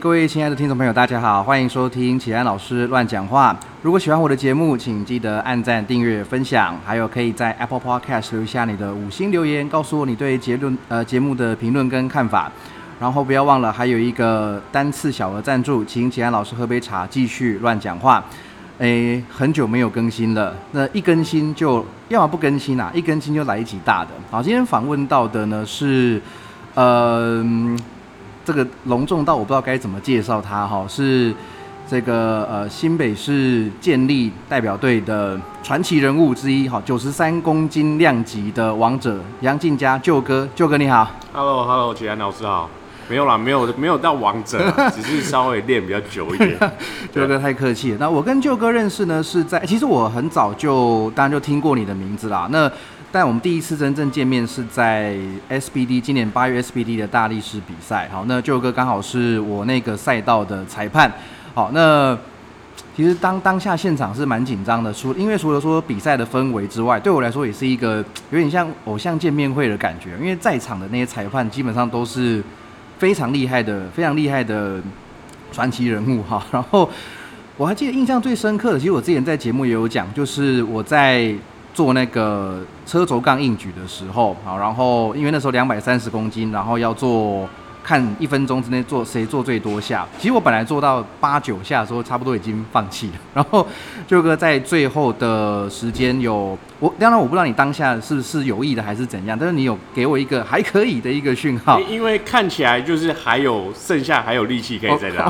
各位亲爱的听众朋友，大家好，欢迎收听启安老师乱讲话。如果喜欢我的节目，请记得按赞、订阅、分享，还有可以在 Apple Podcast 留下你的五星留言，告诉我你对节论呃节目的评论跟看法。然后不要忘了，还有一个单次小额赞助，请启安老师喝杯茶，继续乱讲话。诶，很久没有更新了，那一更新就要么不更新啊，一更新就来一集大的。好，今天访问到的呢是，呃，这个隆重到我不知道该怎么介绍他哈，是这个呃新北市建立代表队的传奇人物之一，哈，九十三公斤量级的王者杨进佳，舅哥，舅哥你好，Hello，Hello，启安老师好。没有啦，没有没有到王者，只是稍微练比较久一点。舅哥太客气了。那我跟舅哥认识呢，是在其实我很早就当然就听过你的名字啦。那但我们第一次真正见面是在 SBD 今年八月 SBD 的大力士比赛。好，那舅哥刚好是我那个赛道的裁判。好，那其实当当下现场是蛮紧张的，除因为除了说比赛的氛围之外，对我来说也是一个有点像偶像见面会的感觉，因为在场的那些裁判基本上都是。非常厉害的，非常厉害的传奇人物哈。然后我还记得印象最深刻的，其实我之前在节目也有讲，就是我在做那个车轴杠硬举的时候，好，然后因为那时候两百三十公斤，然后要做。看一分钟之内做谁做最多下，其实我本来做到八九下的时候，差不多已经放弃了。然后舅哥在最后的时间有我，当然我不知道你当下是是有意的还是怎样，但是你有给我一个还可以的一个讯号，因为看起来就是还有剩下还有力气可以再拉。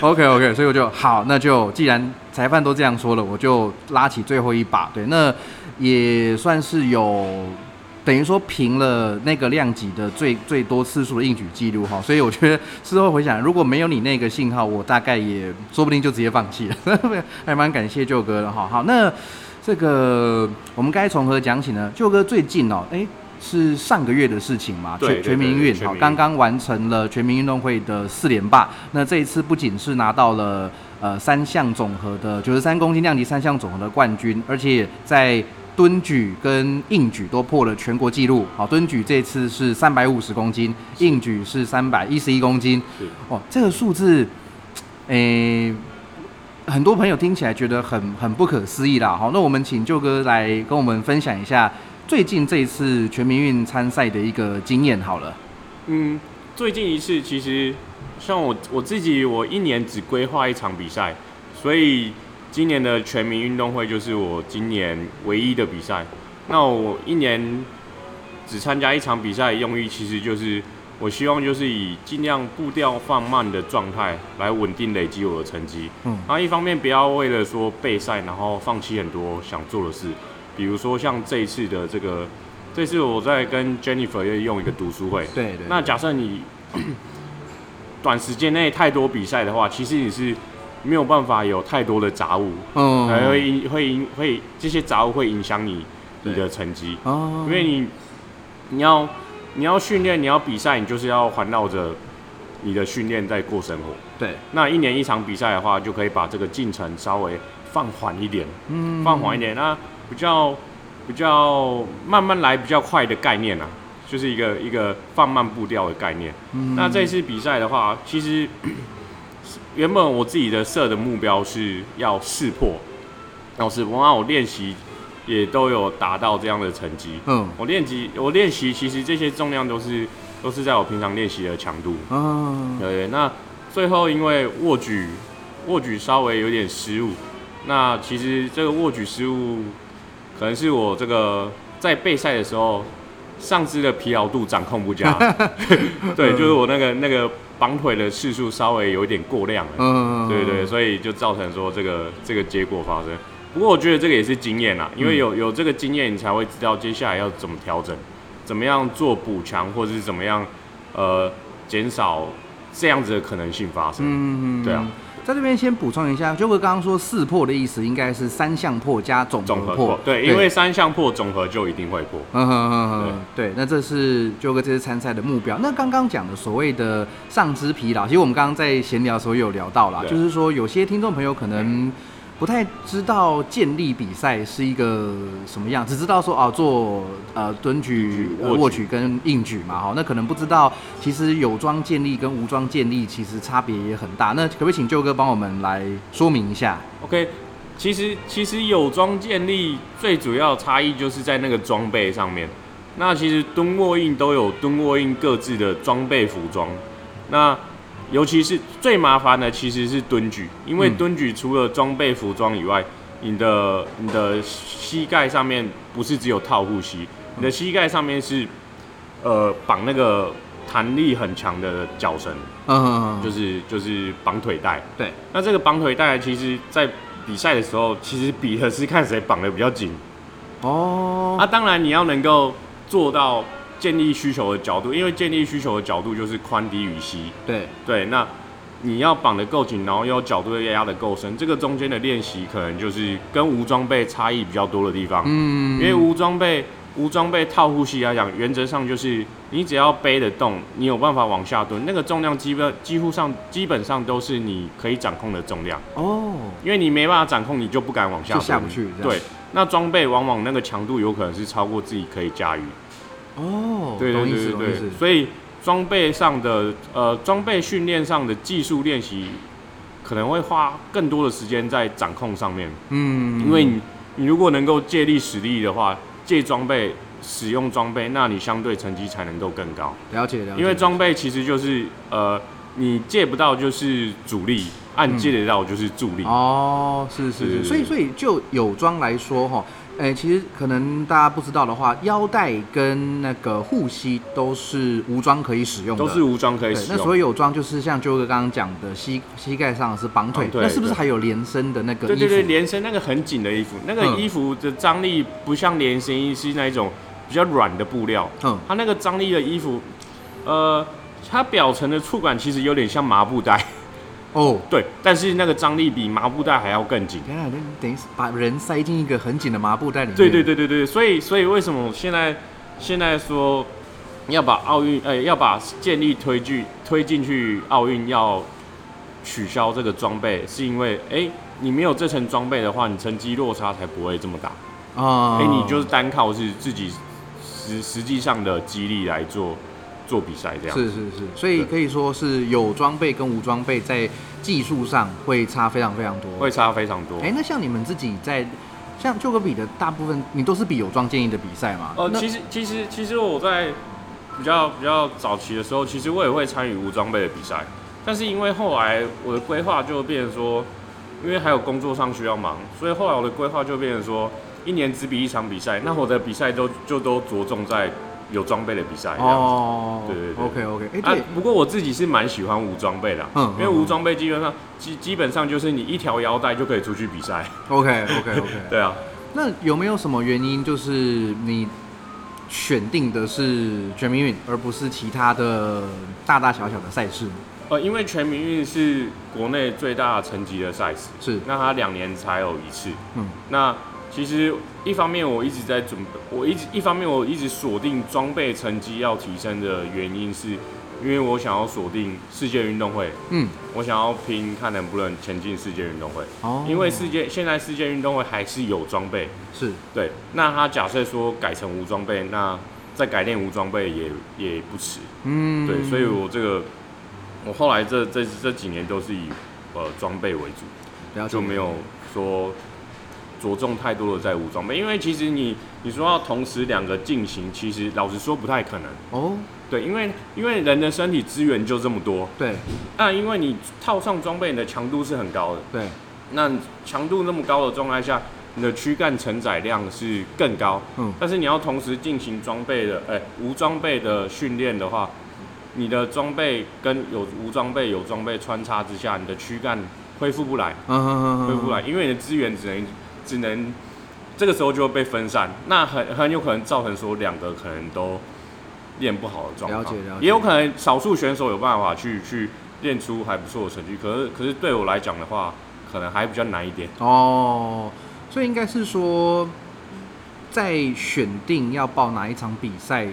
OK OK，所以我就好，那就既然裁判都这样说了，我就拉起最后一把。对，那也算是有。等于说平了那个量级的最最多次数的应举记录哈，所以我觉得事后回想，如果没有你那个信号，我大概也说不定就直接放弃了。还蛮感谢舅哥的哈。好，那这个我们该从何讲起呢？舅哥最近哦，哎，是上个月的事情嘛？全全民运好，刚刚完成了全民运动会的四连霸。那这一次不仅是拿到了呃三项总和的九十三公斤量级三项总和的冠军，而且在蹲举跟硬举都破了全国纪录。好，蹲举这次是三百五十公斤，硬举是三百一十一公斤。哦，这个数字，诶，很多朋友听起来觉得很很不可思议啦。好，那我们请舅哥来跟我们分享一下最近这一次全民运参赛的一个经验好了。嗯，最近一次其实像我我自己，我一年只规划一场比赛，所以。今年的全民运动会就是我今年唯一的比赛。那我一年只参加一场比赛，用意其实就是我希望就是以尽量步调放慢的状态来稳定累积我的成绩。嗯，然后一方面不要为了说备赛，然后放弃很多想做的事。比如说像这一次的这个，这次我在跟 Jennifer 又用一个读书会。对对。那假设你 短时间内太多比赛的话，其实你是。没有办法有太多的杂物，嗯，会影会影会这些杂物会影响你你的成绩，哦，因为你你要你要训练你要比赛，你就是要环绕着你的训练在过生活，对，那一年一场比赛的话，就可以把这个进程稍微放缓一点，嗯，放缓一点，那比较比较慢慢来比较快的概念啊，就是一个一个放慢步调的概念，嗯，那这次比赛的话，其实。原本我自己的设的目标是要试破，要试破，那我练习也都有达到这样的成绩。嗯，我练习我练习其实这些重量都是都是在我平常练习的强度。嗯，对。那最后因为握举握举稍微有点失误，那其实这个握举失误可能是我这个在备赛的时候上肢的疲劳度掌控不佳。对，就是我那个那个。绑腿的次数稍微有一点过量了，嗯，对对，所以就造成说这个这个结果发生。不过我觉得这个也是经验啦，因为有有这个经验，你才会知道接下来要怎么调整，怎么样做补强，或者是怎么样呃减少这样子的可能性发生。嗯嗯，对啊。在这边先补充一下，就哥刚刚说四破的意思，应该是三项破加总和破。对，因为三项破总和就一定会破。嗯哼哼哼。对，那这是就哥这次参赛的目标。那刚刚讲的所谓的上肢疲劳，其实我们刚刚在闲聊的时候有聊到啦，就是说有些听众朋友可能不太知道健力比赛是一个什么样，只知道说哦做呃蹲举、呃握举跟硬举嘛，哈，那可能不知道其实有装健力跟无装健力其实差别也很大。那可不可以请舅哥帮我们来说明一下？OK，其实其实有装建立最主要差异就是在那个装备上面。那其实蹲卧硬都有蹲卧硬各自的装备服装。那尤其是最麻烦的其实是蹲举，因为嗯。蹲举除了装备服装以外，你的你的膝盖上面不是只有套护膝，你的膝盖上面是呃绑那个弹力很强的脚绳，嗯，就是就是绑腿带。对，那这个绑腿带其实，在比赛的时候，其实比的是看谁绑的比较紧。哦，啊，当然你要能够做到建立需求的角度，因为建立需求的角度就是宽低与膝。对，对，那你要绑得够紧，然后又有角度又压得够深，这个中间的练习可能就是跟无装备差异比较多的地方。嗯，因为无装备无装备套呼吸来讲，原则上就是你只要背得动，你有办法往下蹲，那个重量基本几乎上基本上都是你可以掌控的重量，哦，因为你没办法掌控，你就不敢往下蹲，就下不去对，那装备往往那个强度有可能是超过自己可以驾驭。哦，对对对对所以装备上的呃装备训练上的技术练习，可能会花更多的时间在掌控上面。嗯，因为你你如果能够借力使力的话，借装备使用装备，那你相对成绩才能够更高。了解了解，因为装备其实就是呃，你借不到就是主力，按、嗯借得到就是助力。哦，是是是，所以所以就有装来说哈，诶、其实可能大家不知道的话，腰带跟那个护膝都是无装可以使用的，都是无装可以。使用。那所谓有装就是像啾哥刚刚讲的膝膝盖上是绑腿，那是不是还有连身的那个衣服？对对对，连身那个很紧的衣服，那个嗯衣服的张力不像连身衣是那一种比较软的布料，嗯，它那个张力的衣服，呃，它表层的触感其实有点像麻布袋，哦，对，但是那个张力比麻布袋还要更紧。天啊，那等于是把人塞进一个很紧的麻布袋里面。对对对对对，所以所以为什么现在现在说要把奥运呃要把建立推进推进去奥运要取消这个装备，是因为哎、你没有这层装备的话，你成绩落差才不会这么大。啊，哎、你就是单靠是自己实实际上的激励来做做比赛这样。是是是，所以可以说是有装备跟无装备在技术上会差非常非常多。会差非常多。哎、那像你们自己在像就个比的大部分，你都是比有装建议的比赛嘛？呃，那其实其实其实我在比较比较早期的时候，其实我也会参与无装备的比赛，但是因为后来我的规划就变成说，因为还有工作上需要忙，所以后来我的规划就变成说，一年只比一场比赛，那我的比赛都就都着重在有装备的比赛对对对，OK OK，哎、啊，，不过我自己是蛮喜欢无装备的嗯因为无装备基本上基基本上就是你一条腰带就可以出去比赛。OK OK OK，对啊，那有没有什么原因，就是你选定的是全民运，而不是其他的大大小小的赛事？呃，因为全民运是国内最大层级的赛事，是，那它两年才有一次。嗯，那其实一方面我一直在准备，我一直一方面我一直锁定装备成绩要提升的原因是，因为我想要锁定世界运动会，嗯，我想要拼看能不能前进世界运动会。哦，因为世界现在世界运动会还是有装备，是，对。那他假设说改成无装备，那再改练无装备也也不迟。嗯，对，所以我这个我后来这这这几年都是以呃装备为主。了解就没有说着重太多的在无装备，因为其实你你说要同时两个进行，其实老实说不太可能。哦，对，因为因为人的身体资源就这么多，对。那因为你套上装备，你的强度是很高的，对，那强度那么高的状态下，你的躯干承载量是更高，嗯，但是你要同时进行装备的，哎、无装备的训练的话，你的装备跟有无装备有装备穿插之下，你的躯干恢复不来。嗯嗯嗯，恢复不来，因为你的资源只能只能这个时候就会被分散，那很很有可能造成说两个可能都练不好的状况，了解了解。也有可能少数选手有办法去去练出还不错的成绩，可是可是对我来讲的话，可能还比较难一点。哦，所以应该是说，在选定要报哪一场比赛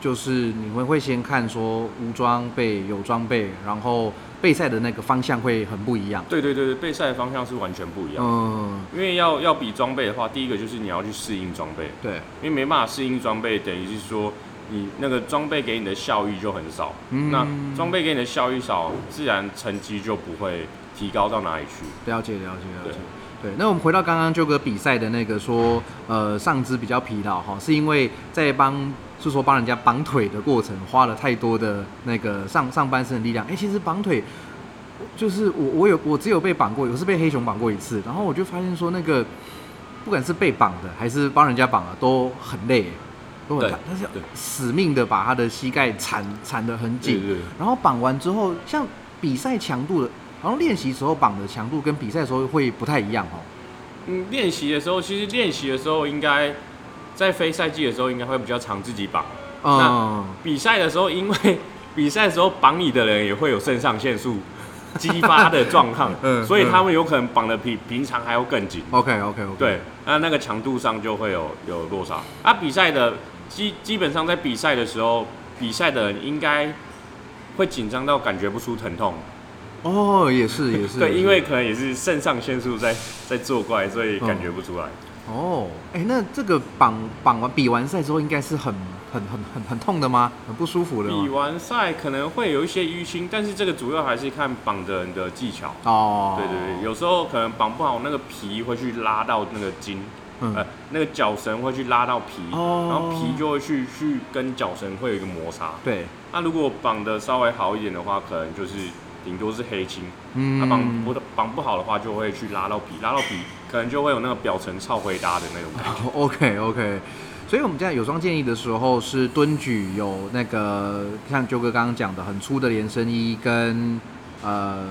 就是你们会先看说无装备、有装备，然后备赛的那个方向会很不一样。对对对对，备赛的方向是完全不一样。嗯，因为要要比装备的话，第一个就是你要去适应装备，对，因为没办法适应装备，等于是说你那个装备给你的效益就很少。嗯那装备给你的效益少，自然成绩就不会提高到哪里去。了解了解了解。对，那我们回到刚刚就哥比赛的那个说，呃，上肢比较疲劳哈，是因为在帮是说帮人家绑腿的过程花了太多的那个上上半身的力量。哎、其实绑腿就是我我有我只有被绑过，我是被黑熊绑过一次，然后我就发现说那个不管是被绑的还是帮人家绑的都很累，都很对累，他是要死命的把他的膝盖缠缠得很紧，然后绑完之后，像比赛强度的，好像练习时候绑的强度跟比赛时候会不太一样哦。嗯，练习的时候，其实练习的时候应该在非赛季的时候应该会比较常自己绑。嗯，比赛的时候，因为 比赛的时候绑你的人也会有肾上腺素 激发的状况，嗯所以他们有可能绑的比平常还要更紧。OK OK OK，，对，那那个强度上就会有有落差。啊，比赛的基基本上在比赛的时候，比赛的人应该会紧张到感觉不出疼痛。哦，也是也是，对，因为可能也是肾上腺素在在作怪，所以感觉不出来。哦，哎、那这个绑绑完比完赛之后，应该是很很很很很痛的吗？很不舒服的吗？比完赛可能会有一些淤青，但是这个主要还是看绑的人的技巧。哦，对对对，有时候可能绑不好，那个皮会去拉到那个筋，嗯呃，那个脚绳会去拉到皮，哦然后皮就会去去跟脚绳会有一个摩擦。对，那如果绑的稍微好一点的话，可能就是顶多是黑青。嗯那绑不绑不好的话，就会去拉到皮，拉到皮可能就会有那个表层超回答的那种感觉。OK OK，所以我们现在有双建议的时候是蹲举有那个像九哥刚刚讲的很粗的连身衣跟呃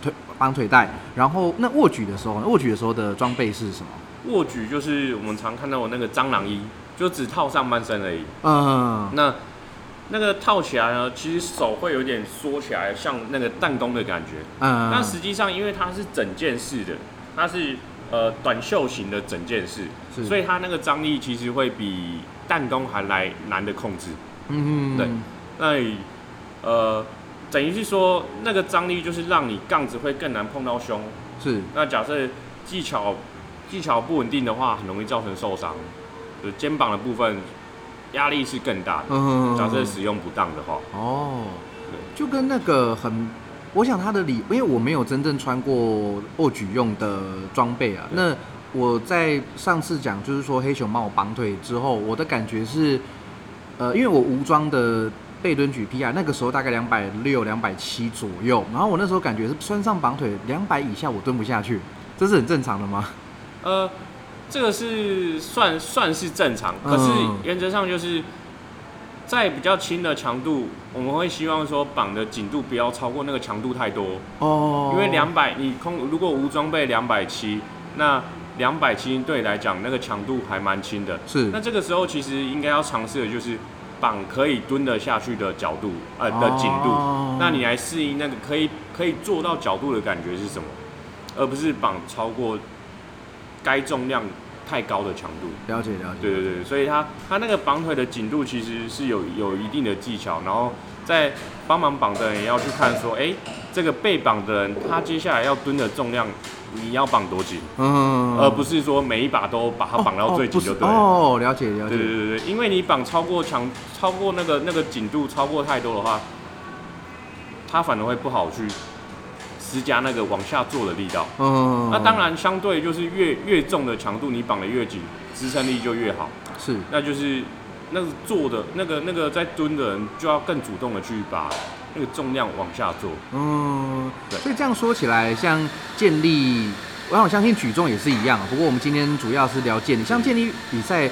腿绑腿带，然后那握举的时候呢，握举的时候的装备是什么？握举就是我们常看到的那个蟑螂衣，就只套上半身而已。嗯，那那个套起来呢，其实手会有点缩起来，像那个弹弓的感觉。嗯，那实际上，因为它是整件式的，它是呃短袖型的整件事，所以它那个张力其实会比弹弓还来难的控制。嗯对。那呃，等于是说那个张力就是让你杠子会更难碰到胸。是。那假设技巧技巧不稳定的话，很容易造成受伤。就肩膀的部分压力是更大的。嗯假设使用不当的话，哦，就跟那个很，我想他的理，因为我没有真正穿过握举用的装备啊。那我在上次讲，就是说黑熊帮我绑腿之后，我的感觉是，呃，因为我无装的背蹲举 PR 那个时候大概两百六、两百七左右，然后我那时候感觉是穿上绑腿两百以下我蹲不下去，这是很正常的吗？呃，这个是算算是正常，可是嗯原则上就是在比较轻的强度，我们会希望说绑的紧度不要超过那个强度太多，哦，因为两百你空如果无装备两百七，那两百七对你来讲那个强度还蛮轻的，是。那这个时候其实应该要尝试的就是绑可以蹲得下去的角度，呃的紧度。哦那你来适应那个可以可以做到角度的感觉是什么，而不是绑超过该重量太高的强度。了解了解，对对对，所以他他那个绑腿的紧度其实是有有一定的技巧，然后在帮忙绑的人也要去看说，哎、这个被绑的人他接下来要蹲的重量你要绑多紧，嗯，而不是说每一把都把它绑到最紧就对了。哦，哦了解了解，对对对对，因为你绑超过强，超过那个那个紧度超过太多的话，它反而会不好去施加那个往下做的力道。嗯，那当然，相对就是越越重的强度，你绑得越紧，支撑力就越好。是那就是那个做的那个那个在蹲的人就要更主动的去把那个重量往下做。嗯，对所以这样说起来，像建立，我想相信举重也是一样。不过我们今天主要是聊健力，像健力比赛，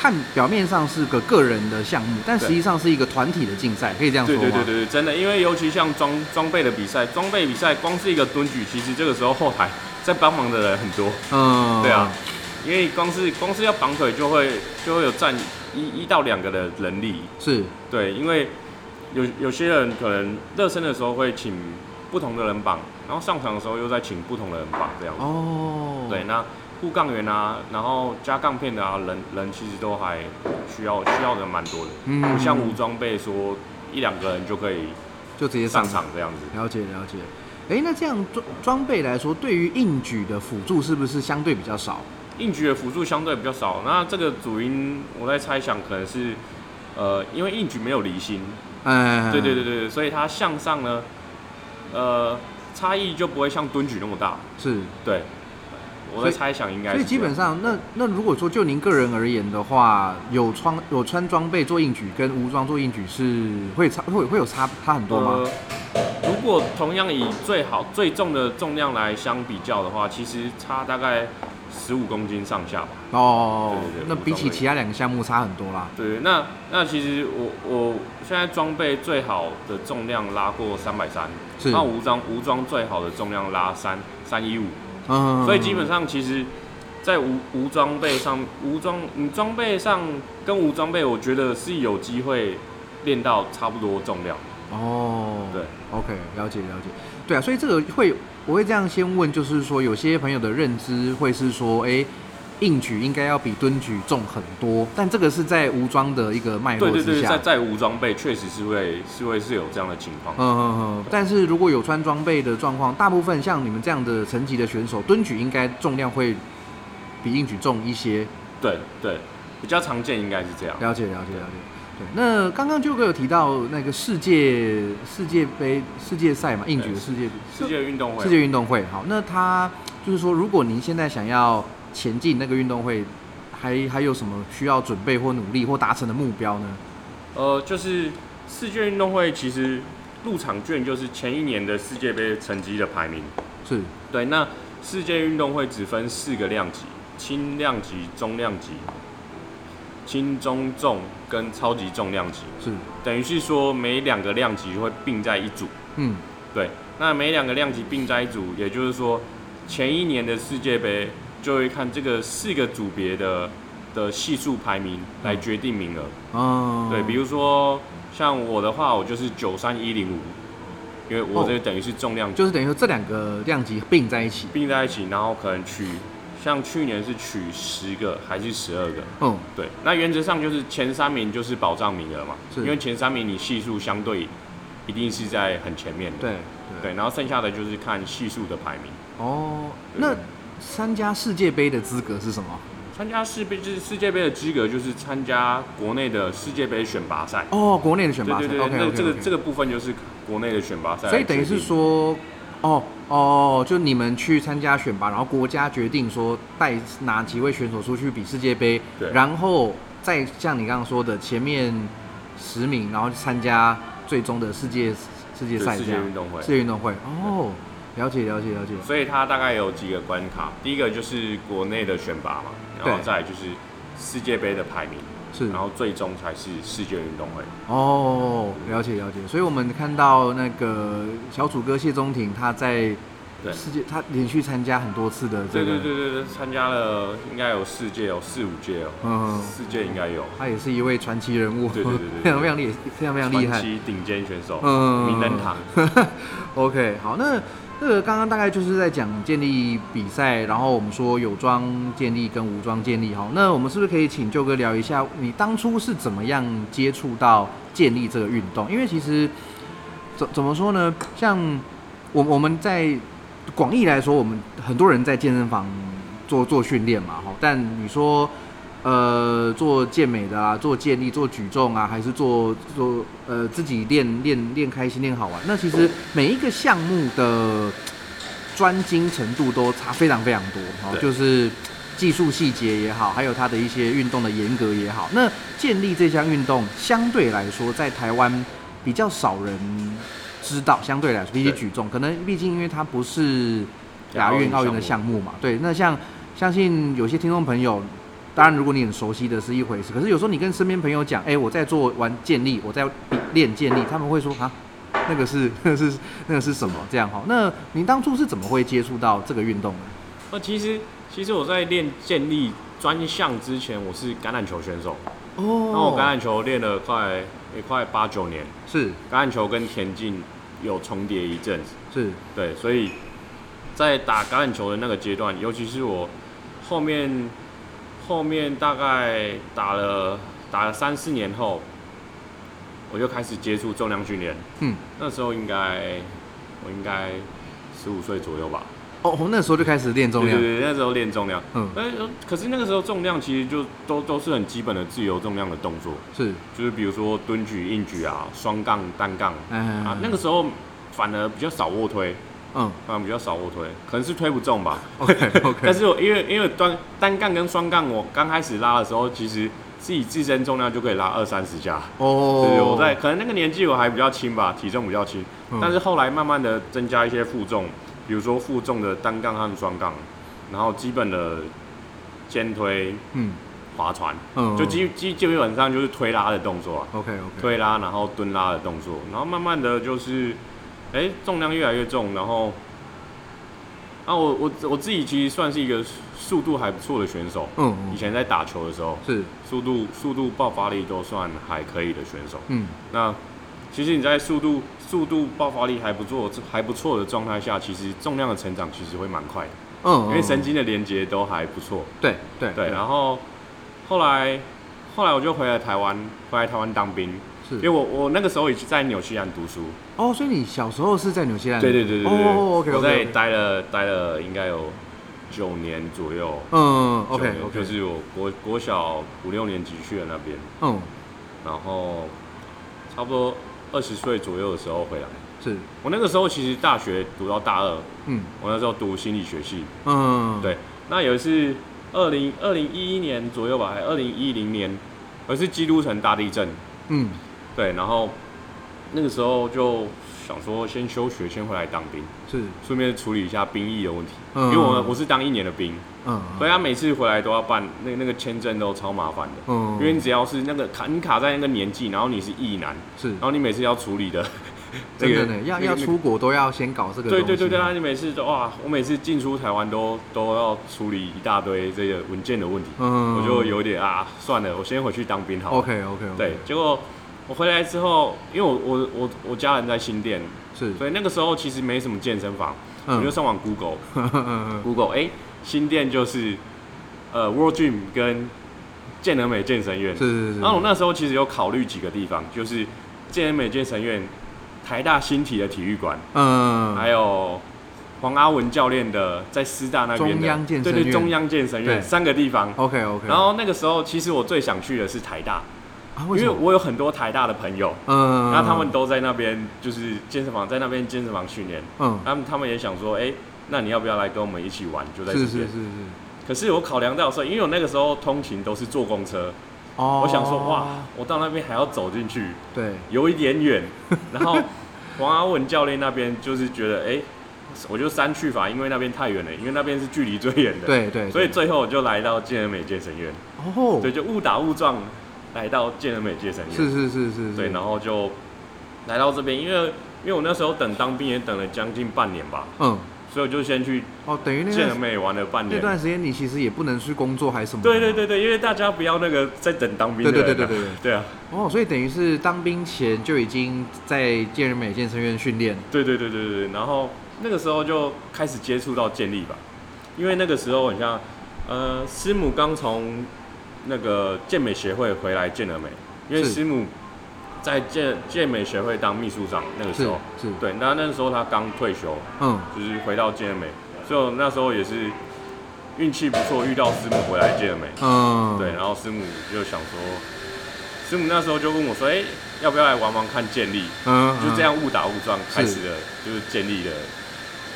看表面上是个个人的项目，但实际上是一个团体的竞赛，可以这样说吗？对对对对对，真的，因为尤其像装装备的比赛，装备比赛光是一个蹲举，其实这个时候后台在帮忙的人很多。嗯，对啊，因为光是光是要绑腿就会就会有占一一到两个的人力，是，对，因为有有些人可能热身的时候会请不同的人绑，然后上场的时候又再请不同的人绑这样子。哦，对，，那护杠员啊，然后加杠片的啊，人人其实都还需要需要的蛮多的，嗯不像无装备说一两个人就可以就直接上上场这样子。了解了解。哎，那这样装装备来说，对于硬举的辅助是不是相对比较少？硬举的辅助相对比较少，那这个主因我在猜想可能是，呃，因为硬举没有离心，嗯，对对对对，所以它向上呢，呃，差异就不会像蹲举那么大。是。对，我所以在猜想应该所以。基本上，那那如果说就您个人而言的话，有穿有穿装备做硬举跟无装做硬举是会差会会有差差很多吗？呃，如果同样以最好最重的重量来相比较的话，其实差大概十五公斤上下吧。哦对对对，那比起其他两个项目差很多啦。对，那那其实我我现在装备最好的重量拉过三百三，是那无装无装最好的重量拉三三一五，嗯，所以基本上其实，在无无装备上，无装你装备上跟无装备，我觉得是有机会练到差不多重量。哦，对，OK，了解了解。对啊，所以这个会我会这样先问，就是说有些朋友的认知会是说，哎、硬举应该要比蹲举重很多，但这个是在无装的一个脉络之对对对，下。在在无装备确实是会是会是有这样的情况。嗯嗯嗯，但是如果有穿装备的状况，大部分像你们这样的层级的选手，蹲举应该重量会比硬举重一些。对对，比较常见应该是这样。了解了解了解。对，那刚刚就哥有提到那个世界世界杯世界赛嘛，应举的世界世界运动会世界运动会。好，那他就是说，如果您现在想要前进那个运动会，还还有什么需要准备或努力或达成的目标呢？呃，就是世界运动会其实入场券就是前一年的世界杯成绩的排名。是对，那世界运动会只分四个量级：轻量级、中量级、轻中重跟超级重量级。是，等于是说每两个量级会并在一组。嗯，对，那每两个量级并在一组，也就是说前一年的世界杯就会看这个四个组别的的系数排名来决定名额。哦，对，比如说像我的话，我就是九三一零五，因为我这等于是重量就是等于说这两个量级并在一起。并在一起，然后可能取，像去年是取十个还是十二个？嗯，对，那原则上就是前三名就是保障名额嘛，因为前三名你系数相对一定是在很前面的。对对，然后剩下的就是看系数的排名。哦，那参加世界杯的资格是什么？参加世杯就是世界杯的资格，就是参加国内的世界杯选拔赛。哦，国内的选拔赛。对对对那这个这个部分就是国内的选拔赛。所以等于是说，哦哦，就你们去参加选拔，然后国家决定说带哪几位选手出去比世界杯，对然后再像你刚刚说的前面十名，然后去参加最终的世界世界对世赛这样界运动会世。界运动会。哦，了解了解了解。所以它大概有几个关卡，第一个就是国内的选拔嘛，然后对再来就是世界杯的排名，是然后最终才是世界运动会。哦，了解了解。所以我们看到那个小楚哥谢宗廷他在对世界他连续参加很多次的这对个，对对对对，参加了应该有四届哦，四五届哦，嗯，四届应该有。他也是一位传奇人物，对对对对对非常非常厉非常非常厉害传。奇顶尖选手，嗯名人堂。OK，好，那这个刚刚大概就是在讲建立比赛，然后我们说有装建立跟无装建立，好，那我们是不是可以请舅哥聊一下，你当初是怎么样接触到建立这个运动？因为其实怎怎么说呢，像我我们在广义来说，我们很多人在健身房做做训练嘛，哈，但你说。呃，做健美的啊，做健力、做举重啊，还是做做呃自己练练练开心、练好玩。那其实每一个项目的专精程度都差非常非常多，哦，就是技术细节也好，还有它的一些运动的严格也好。那健力这项运动相对来说，在台湾比较少人知道，相对来说比起举重，可能毕竟因为它不是亚运、奥运的项目目嘛。对，那像相信有些听众朋友，当然如果你很熟悉的是一回事，可是有时候你跟身边朋友讲，哎、我在做玩健力，我在比练健力，他们会说啊，那个是 那个是那个是什么？这样哈。那您当初是怎么会接触到这个运动的？那其实其实我在练建立专项之前，我是橄榄球选手。哦那我橄榄球练了快也快八九年，是橄榄球跟田径有重叠一阵子。是对，所以在打橄榄球的那个阶段，尤其是我后面后面大概打了打了三四年后，我就开始接触重量训练。嗯，那时候应该我应该十五岁左右吧。哦，我那时候就开始练重量，对对对，那时候练重量。嗯，哎可是那个时候重量其实就都都是很基本的自由重量的动作，是，就是比如说蹲举、硬举啊、双杠、单杠嗯啊。那个时候反而比较少卧推，嗯。反而比较少卧推，可能是推不重吧。OK OK，但是我因为因为单单杠跟双杠，我刚开始拉的时候，其实自己自身重量就可以拉二三十下。哦，对对，我在可能那个年纪我还比较轻吧，体重比较轻，嗯。但是后来慢慢的增加一些负重，比如说负重的单杠和双杠，然后基本的肩推、嗯。划船，嗯，就基基基本上就是推拉的动作啊，OK OK，推拉然后蹲拉的动作，然后慢慢的就是，哎、重量越来越重，然后，啊我我我自己其实算是一个速度还不错的选手，嗯嗯以前在打球的时候，是，速度速度爆发力都算还可以的选手。嗯那其实你在速度速度爆发力还不错还不错的状态下，其实重量的成长其实会蛮快的，嗯，因为神嗯经的连接都还不错。对对对，然后后来后来我就回来台湾，回来台湾当兵，是因为，我我那个时候也是在纽西兰读书。哦，所以你小时候是在纽西兰？对对对对对。哦，OK 我在 OK，待了待了应该有九年左右。嗯，OK OK，就是我国国小五六年级去了那边，嗯，然后差不多二十岁左右的时候回来。是，我那个时候其实大学读到大二，嗯我那时候读心理学系。嗯，对那有一次二零二零一一年左右吧，还二零一零年，有一次基督城大地震。嗯对，然后那个时候就想说先休学，先回来当兵，是，顺便处理一下兵役的问题。嗯。因为我我是当一年的兵，嗯，所以他每次回来都要办那那个签证都超麻烦的。嗯，因为你只要是那个卡，你卡在那个年纪，然后你是役男，是。然后你每次要处理的，这个真的呢，要那个要出国都要先搞这个，对对对对，啊，你每次都哇，我每次进出台湾都都要处理一大堆这个文件的问题，嗯，我就有点啊，算了，我先回去当兵好了。OK OK OK，对，结果我回来之后，因为我我我我家人在新店，是，所以那个时候其实没什么健身房，我就嗯上网 Google 嗯 Google，哎、新店就是呃 World Gym 跟健能美健身院。是是是，然后我那时候其实有考虑几个地方，就是健能美健身院、台大新体的体育馆，嗯，还有黄阿文教练的在师大那边的中央健身对对院中央健身院三个地方。OK OK，然后那个时候其实我最想去的是台大，啊，因为么？我有很多台大的朋友，嗯，那他们都在那边就是健身房，在那边健身房训练，嗯，他们他们也想说，哎、那你要不要来跟我们一起玩？就在这边。是是是是，可是我考量到说，因为我那个时候通勤都是坐公车，哦，我想说，哇，我到那边还要走进去，对，有一点远。然后黄阿文教练那边就是觉得，哎、我就删去法，因为那边太远了，因为那边是距离最远的。。对对，所以最后我就来到健美健身院，哦，对，就误打误撞来到健人美健身院。是是是是是，对，然后就来到这边，因为因为我那时候等当兵也等了将近半年吧，嗯，所以我就先去哦，等于那健人美玩了半年那年。段时间你其实也不能去工作还是什么？对对对对，因为大家不要那个在等当兵的对对对对对对。对啊，哦，所以等于是当兵前就已经在健人美健身院训练。对对对对对对，然后那个时候就开始接触到健力吧，因为那个时候很像，呃，师母刚从那个健美协会回来健了美，因为师母在健健美协会当秘书长那个时候，是，对，那那时候他刚退休，嗯，就是回到健美，所以那时候也是运气不错，遇到师母回来健美，嗯，对，然后师母就想说，师母那时候就问我说，哎、要不要来玩玩看健力？嗯，就这样误打误撞开始了，就是健力的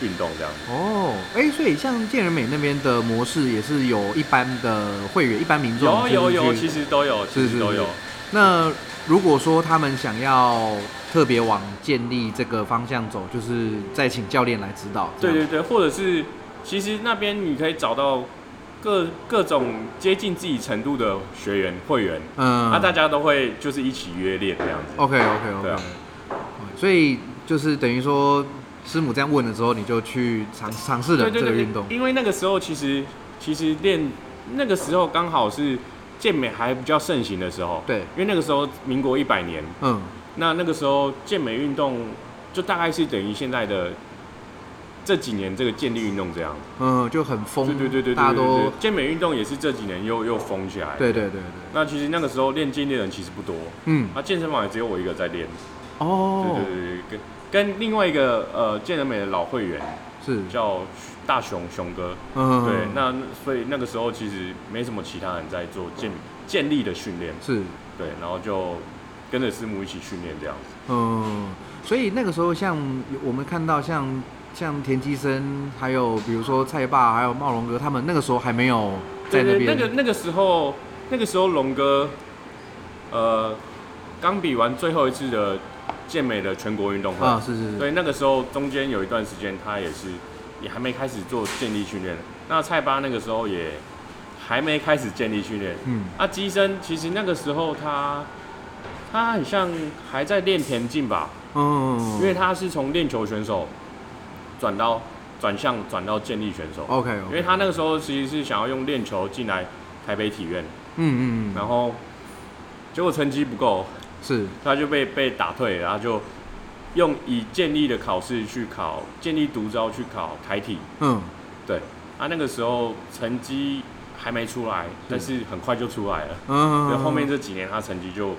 运动这样子。哦，哎、所以像健人美那边的模式也是有一般的会员、一般民众有有其实都有，其实都有是。那如果说他们想要特别往建立这个方向走，就是再请教练来指导。对对对，或者是其实那边你可以找到各各种接近自己程度的学员会员，嗯，那大家都会就是一起约练这样子。OK OK OK，、啊所以就是等于说师母这样问的时候，你就去尝尝试了这个运动。因为那个时候其实其实练那个时候刚好是健美还比较盛行的时候，对，因为那个时候民国一百年，嗯，那那个时候健美运动就大概是等于现在的这几年这个健力运动这样，嗯，就很疯，对对对对，大家都健美运动也是这几年又又疯起来。对对。对对，那其实那个时候练健力的人其实不多，嗯，那健身房也只有我一个在练。哦，对对对对，跟跟另外一个呃健人美的老会员是，叫大雄雄哥，嗯，对，那所以那个时候其实没什么其他人在做健健力的训练，是，对，然后就跟着师母一起训练这样子。嗯，所以那个时候像我们看到像像田鸡生，还有比如说蔡爸，还有茂龙哥，他们那个时候还没有在那边，那个那个时候，那个时候龙哥，呃，刚比完最后一次的健美的全国运动会，啊，是是是，对，那个时候中间有一段时间他也是也还没开始做健力训练，那蔡巴那个时候也还没开始健力训练，嗯，啊，机身其实那个时候他他很像还在练田径吧，嗯，因为他是从练球选手转到转向转到健力选手，OK，因为他那个时候其实是想要用练球进来台北体院，嗯嗯嗯，然后结果成绩不够，是，他就被被打退，然后就用以建立的考试去考建立独招去考台体，嗯，对，啊那个时候成绩还没出来，但是很快就出来了，嗯，所以后面这几年他成绩就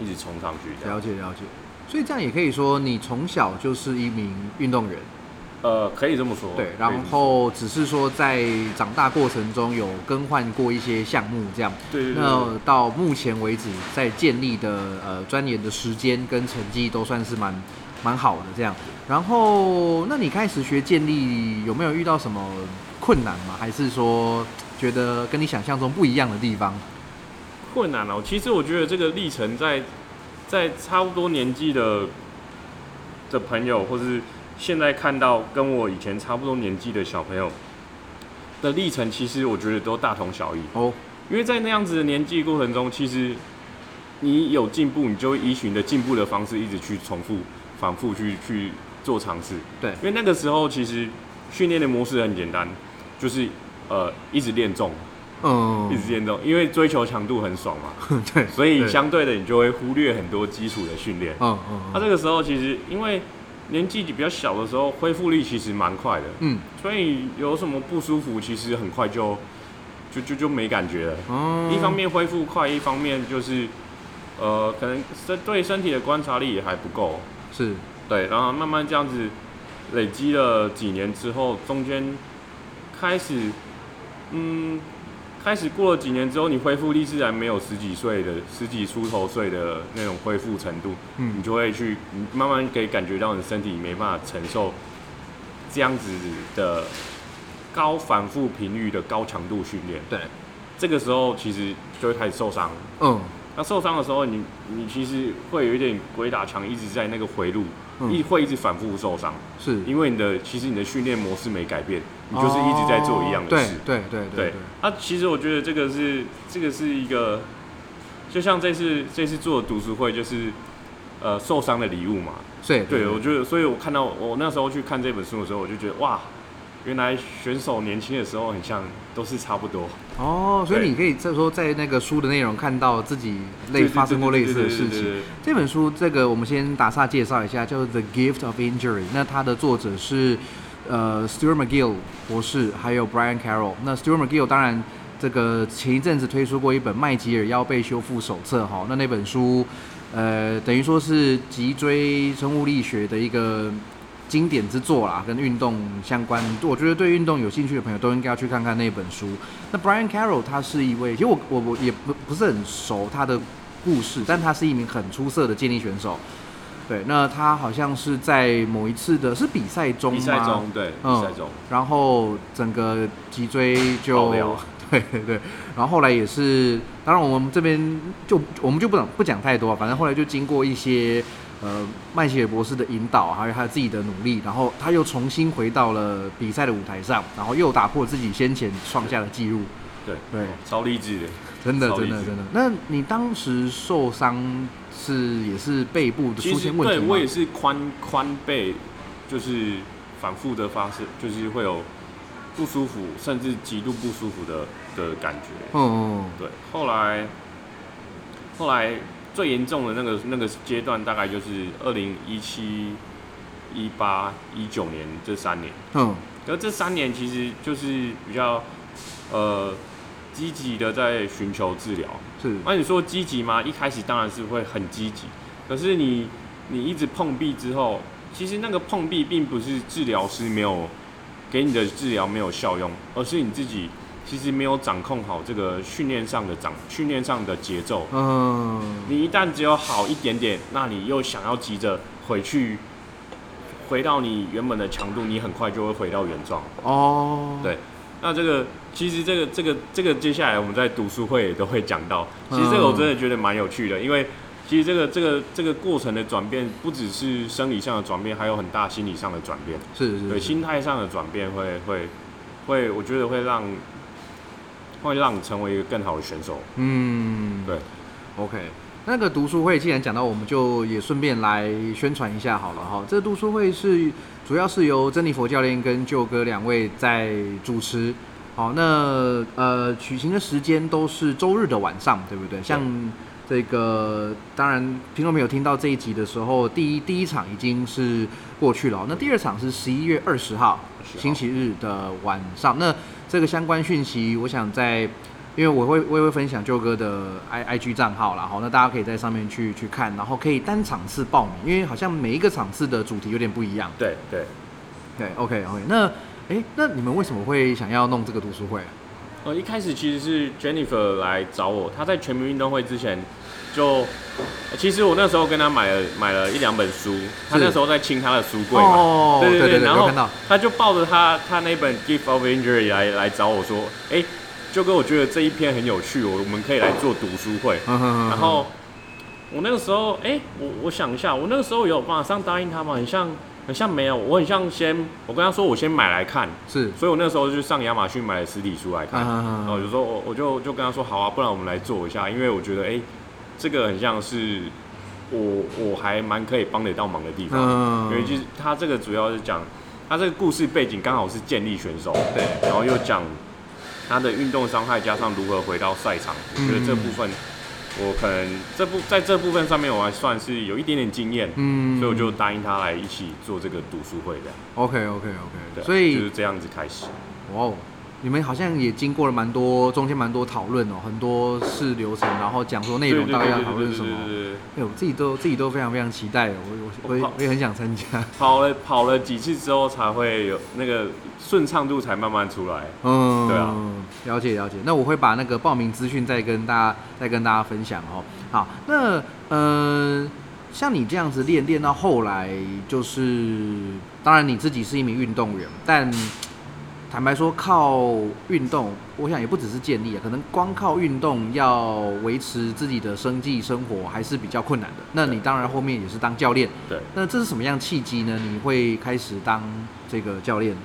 一直冲上去了。解了解，所以这样也可以说你从小就是一名运动员，呃，可以这么说。对，然后只是说在长大过程中有更换过一些项目这样。对对对那到目前为止，在建立的呃钻研的时间跟成绩都算是蛮蛮好的这样。然后，那你开始学建立有没有遇到什么困难吗？还是说觉得跟你想象中不一样的地方？困难哦。其实我觉得这个历程在在差不多年纪的的朋友，或是现在看到跟我以前差不多年纪的小朋友的历程，其实我觉得都大同小异。哦，因为在那样子的年纪过程中，其实你有进步，你就会依循的进步的方式，一直去重复、反复去去做尝试。对因为那个时候其实训练的模式很简单，就是呃一直练重，嗯一，直练重，因为追求强度很爽嘛，对，所以相对的你就会忽略很多基础的训练。嗯嗯他、这个时候其实因为年纪比较小的时候，恢复力其实蛮快的，嗯。所以有什么不舒服，其实很快就就就就没感觉了。哦，一方面恢复快，一方面就是呃可能身对身体的观察力也还不够，是。对，然后慢慢这样子累积了几年之后，中间开始，嗯，开始过了几年之后，你恢复力自然没有十几岁的十几出头岁的那种恢复程度，嗯。你就会去，你慢慢可以感觉到你身体没办法承受这样子的高反复频率的高强度训练，对，这个时候其实就会开始受伤。嗯。那受伤的时候你，你其实会有一点鬼打墙，一直在那个回路，嗯。一会一直反复受伤，是，因为你的其实你的训练模式没改变，你就是一直在做一样的事。对对对对对，那、其实我觉得这个是这个是一个，就像这次这次做的读书会，就是呃受伤的礼物嘛。对对，我觉得，所以我看到我那时候去看这本书的时候，我就觉得哇，原来选手年轻的时候很像都是差不多。哦，所以你可以再说在那个书的内容看到自己类发生过类似的事情。这本书，这个我们先打岔介绍一下，叫做《The Gift of Injury》。那它的作者是呃 Stuart McGill 博士，还有 Brian Carroll。那 Stuart McGill 当然这个前一阵子推出过一本麦吉尔腰背修复手册哈，那那本书呃等于说是脊椎生物力学的一个。经典之作啦，跟运动相关，我觉得对运动有兴趣的朋友都应该要去看看那本书。那 Brian Carroll 他是一位，其实我我我也不不是很熟他的故事，但他是一名很出色的健力选手。对，那他好像是在某一次的是比赛中吗？比赛中，对，比嗯赛中，然后整个脊椎就 对对对，然后后来也是，当然我们这边就我们就不讲不讲太多，反正后来就经过一些呃麦切尔博士的引导，还有他自己的努力，然后他又重新回到了比赛的舞台上，然后又打破自己先前创下的记录。对对，超励志的。真的超励志真的真的。那你当时受伤是也是背部的出现问题吗？对我也是髋髋背，就是反复的发生，就是会有不舒服，甚至极度不舒服的的感觉。嗯嗯对，后来后来最严重的那个那个阶段，大概就是二零一七一八一九年这三年，嗯，而这三年其实就是比较呃积极的在寻求治疗。是，那你说积极吗？一开始当然是会很积极，可是你你一直碰壁之后，其实那个碰壁并不是治疗师没有给你的治疗没有效用，而是你自己其实没有掌控好这个训练上的掌训练上的节奏。嗯，你一旦只有好一点点，那你又想要急着回去，回到你原本的强度，你很快就会回到原状。哦，对那这个其实这个这个这个接下来我们在读书会也都会讲到，其实这个我真的觉得蛮有趣的，因为其实这个这个这个过程的转变，不只是生理上的转变，还有很大心理上的转变，对是是对心态上的转变会会会，我觉得会让会让你成为一个更好的选手。嗯，对，OK。那个读书会既然讲到，我们就也顺便来宣传一下好了哈。这个读书会是主要是由珍妮佛教练跟舅哥两位在主持。好，那呃举行的时间都是周日的晚上，对不对？像这个，当然听众朋友听到这一集的时候，第一第一场已经是过去了哦，那第二场是十一月二十号20号星期日的晚上。那这个相关讯息，我想在，因为我会我也会分享舅哥的 i i g 账号啦，好，那大家可以在上面去去看，然后可以单场次报名，因为好像每一个场次的主题有点不一样。对对，对，OK OK，那诶，那你们为什么会想要弄这个读书会啊？呃，一开始其实是 Jennifer 来找我，她在全民运动会之前就，呃其实我那时候跟她买了买了一两本书，她那时候在清她的书柜嘛，哦，对对对对，然后她就抱着她她那本 Gift of Injury 来来找我说，哎、就跟我觉得这一篇很有趣，我我们可以来做读书会。然后我那个时候，哎、我我想一下，我那个时候有马上答应他嘛？很像很像没有，我很像先我跟他说我先买来看，是，所以我那时候就上亚马逊买了实体书来看。然后我就说，我我就就跟他说，好啊，不然我们来做一下，因为我觉得，哎、这个很像是我我还蛮可以帮得到忙的地方，嗯。因为就是他这个主要是讲他这个故事背景刚好是建立选手，对，然后又讲他的运动伤害加上如何回到赛场，我觉得这部分我可能这部在这部分上面我还算是有一点点经验，嗯。所以我就答应他来一起做这个读书会这样，OK OK OK，对，所以就是这样子开始。哇哦，你们好像也经过了蛮多中间蛮多讨论哦，很多事流程，然后讲说内容大概要讨论什么。哎，我自己都自己都非常非常期待，我我我也也很想参加。跑了跑了几次之后，才会有那个顺畅度才慢慢出来。嗯，对啊，了解了解。那我会把那个报名资讯再跟大家再跟大家分享哦。好，那呃，像你这样子练练到后来，就是当然你自己是一名运动员，但坦白说，靠运动，我想也不只是建立啊，可能光靠运动要维持自己的生计生活还是比较困难的。那你当然后面也是当教练，对，那这是什么样契机呢？你会开始当这个教练？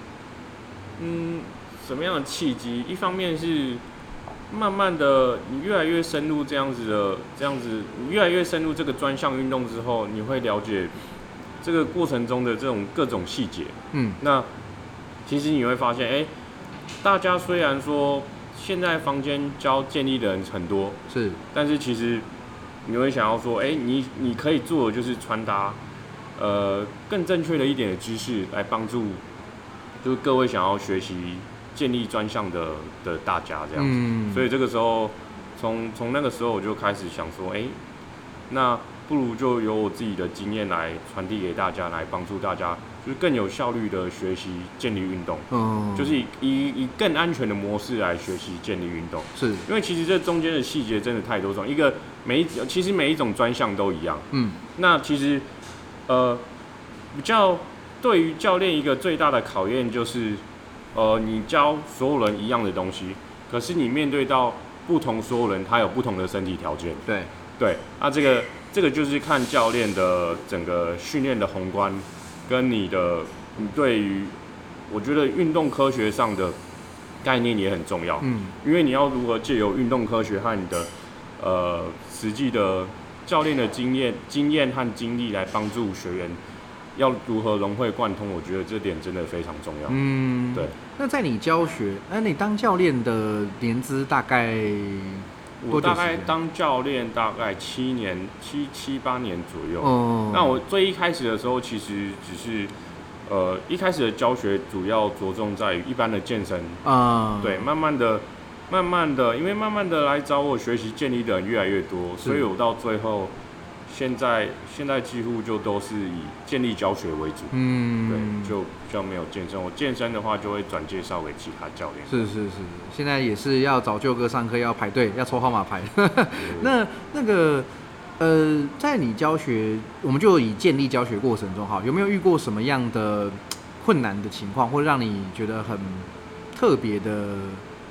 嗯，什么样的契机？一方面是慢慢的，你越来越深入这样子的，这样子，你越来越深入这个专项运动之后，你会了解这个过程中的这种各种细节。嗯，那其实你会发现，哎、大家虽然说现在房间教建立的人很多，是，但是其实你会想要说，哎、你你可以做的就是传达，呃，更正确的一点的知识，来帮助，就是各位想要学习建立专项的的大家这样子。嗯所以这个时候，从从那个时候我就开始想说，哎、那不如就由我自己的经验来传递给大家，来帮助大家，就是更有效率的学习建立运动，嗯，就是以以以更安全的模式来学习建立运动。是，因为其实这中间的细节真的太多种，一个每一其实每一种专项都一样。嗯那其实呃比较对于教练一个最大的考验就是，呃你教所有人一样的东西，可是你面对到不同所有人，他有不同的身体条件。对，对，那这个这个就是看教练的整个训练的宏观，跟你的你对于我觉得运动科学上的概念也很重要。嗯因为你要如何借由运动科学和你的呃实际的教练的经验、经验和经历来帮助学员，要如何融会贯通，我觉得这点真的非常重要。嗯，对。那在你教学，那你当教练的年资大概我大概当教练大概七年七七八年左右。哦那我最一开始的时候，其实只是呃一开始的教学主要着重在于一般的健身，啊，对，慢慢的。慢慢的，因为慢慢的来找我学习健力的人越来越多，所以我到最后，现在现在几乎就都是以建立教学为主。嗯，对，就比较没有健身。我健身的话，就会转介绍给其他教练。是是是，现在也是要找舅哥上课，要排队，要抽号码牌。那那个呃，在你教学，我们就以建立教学过程中哈，有没有遇过什么样的困难的情况，或者让你觉得很特别的、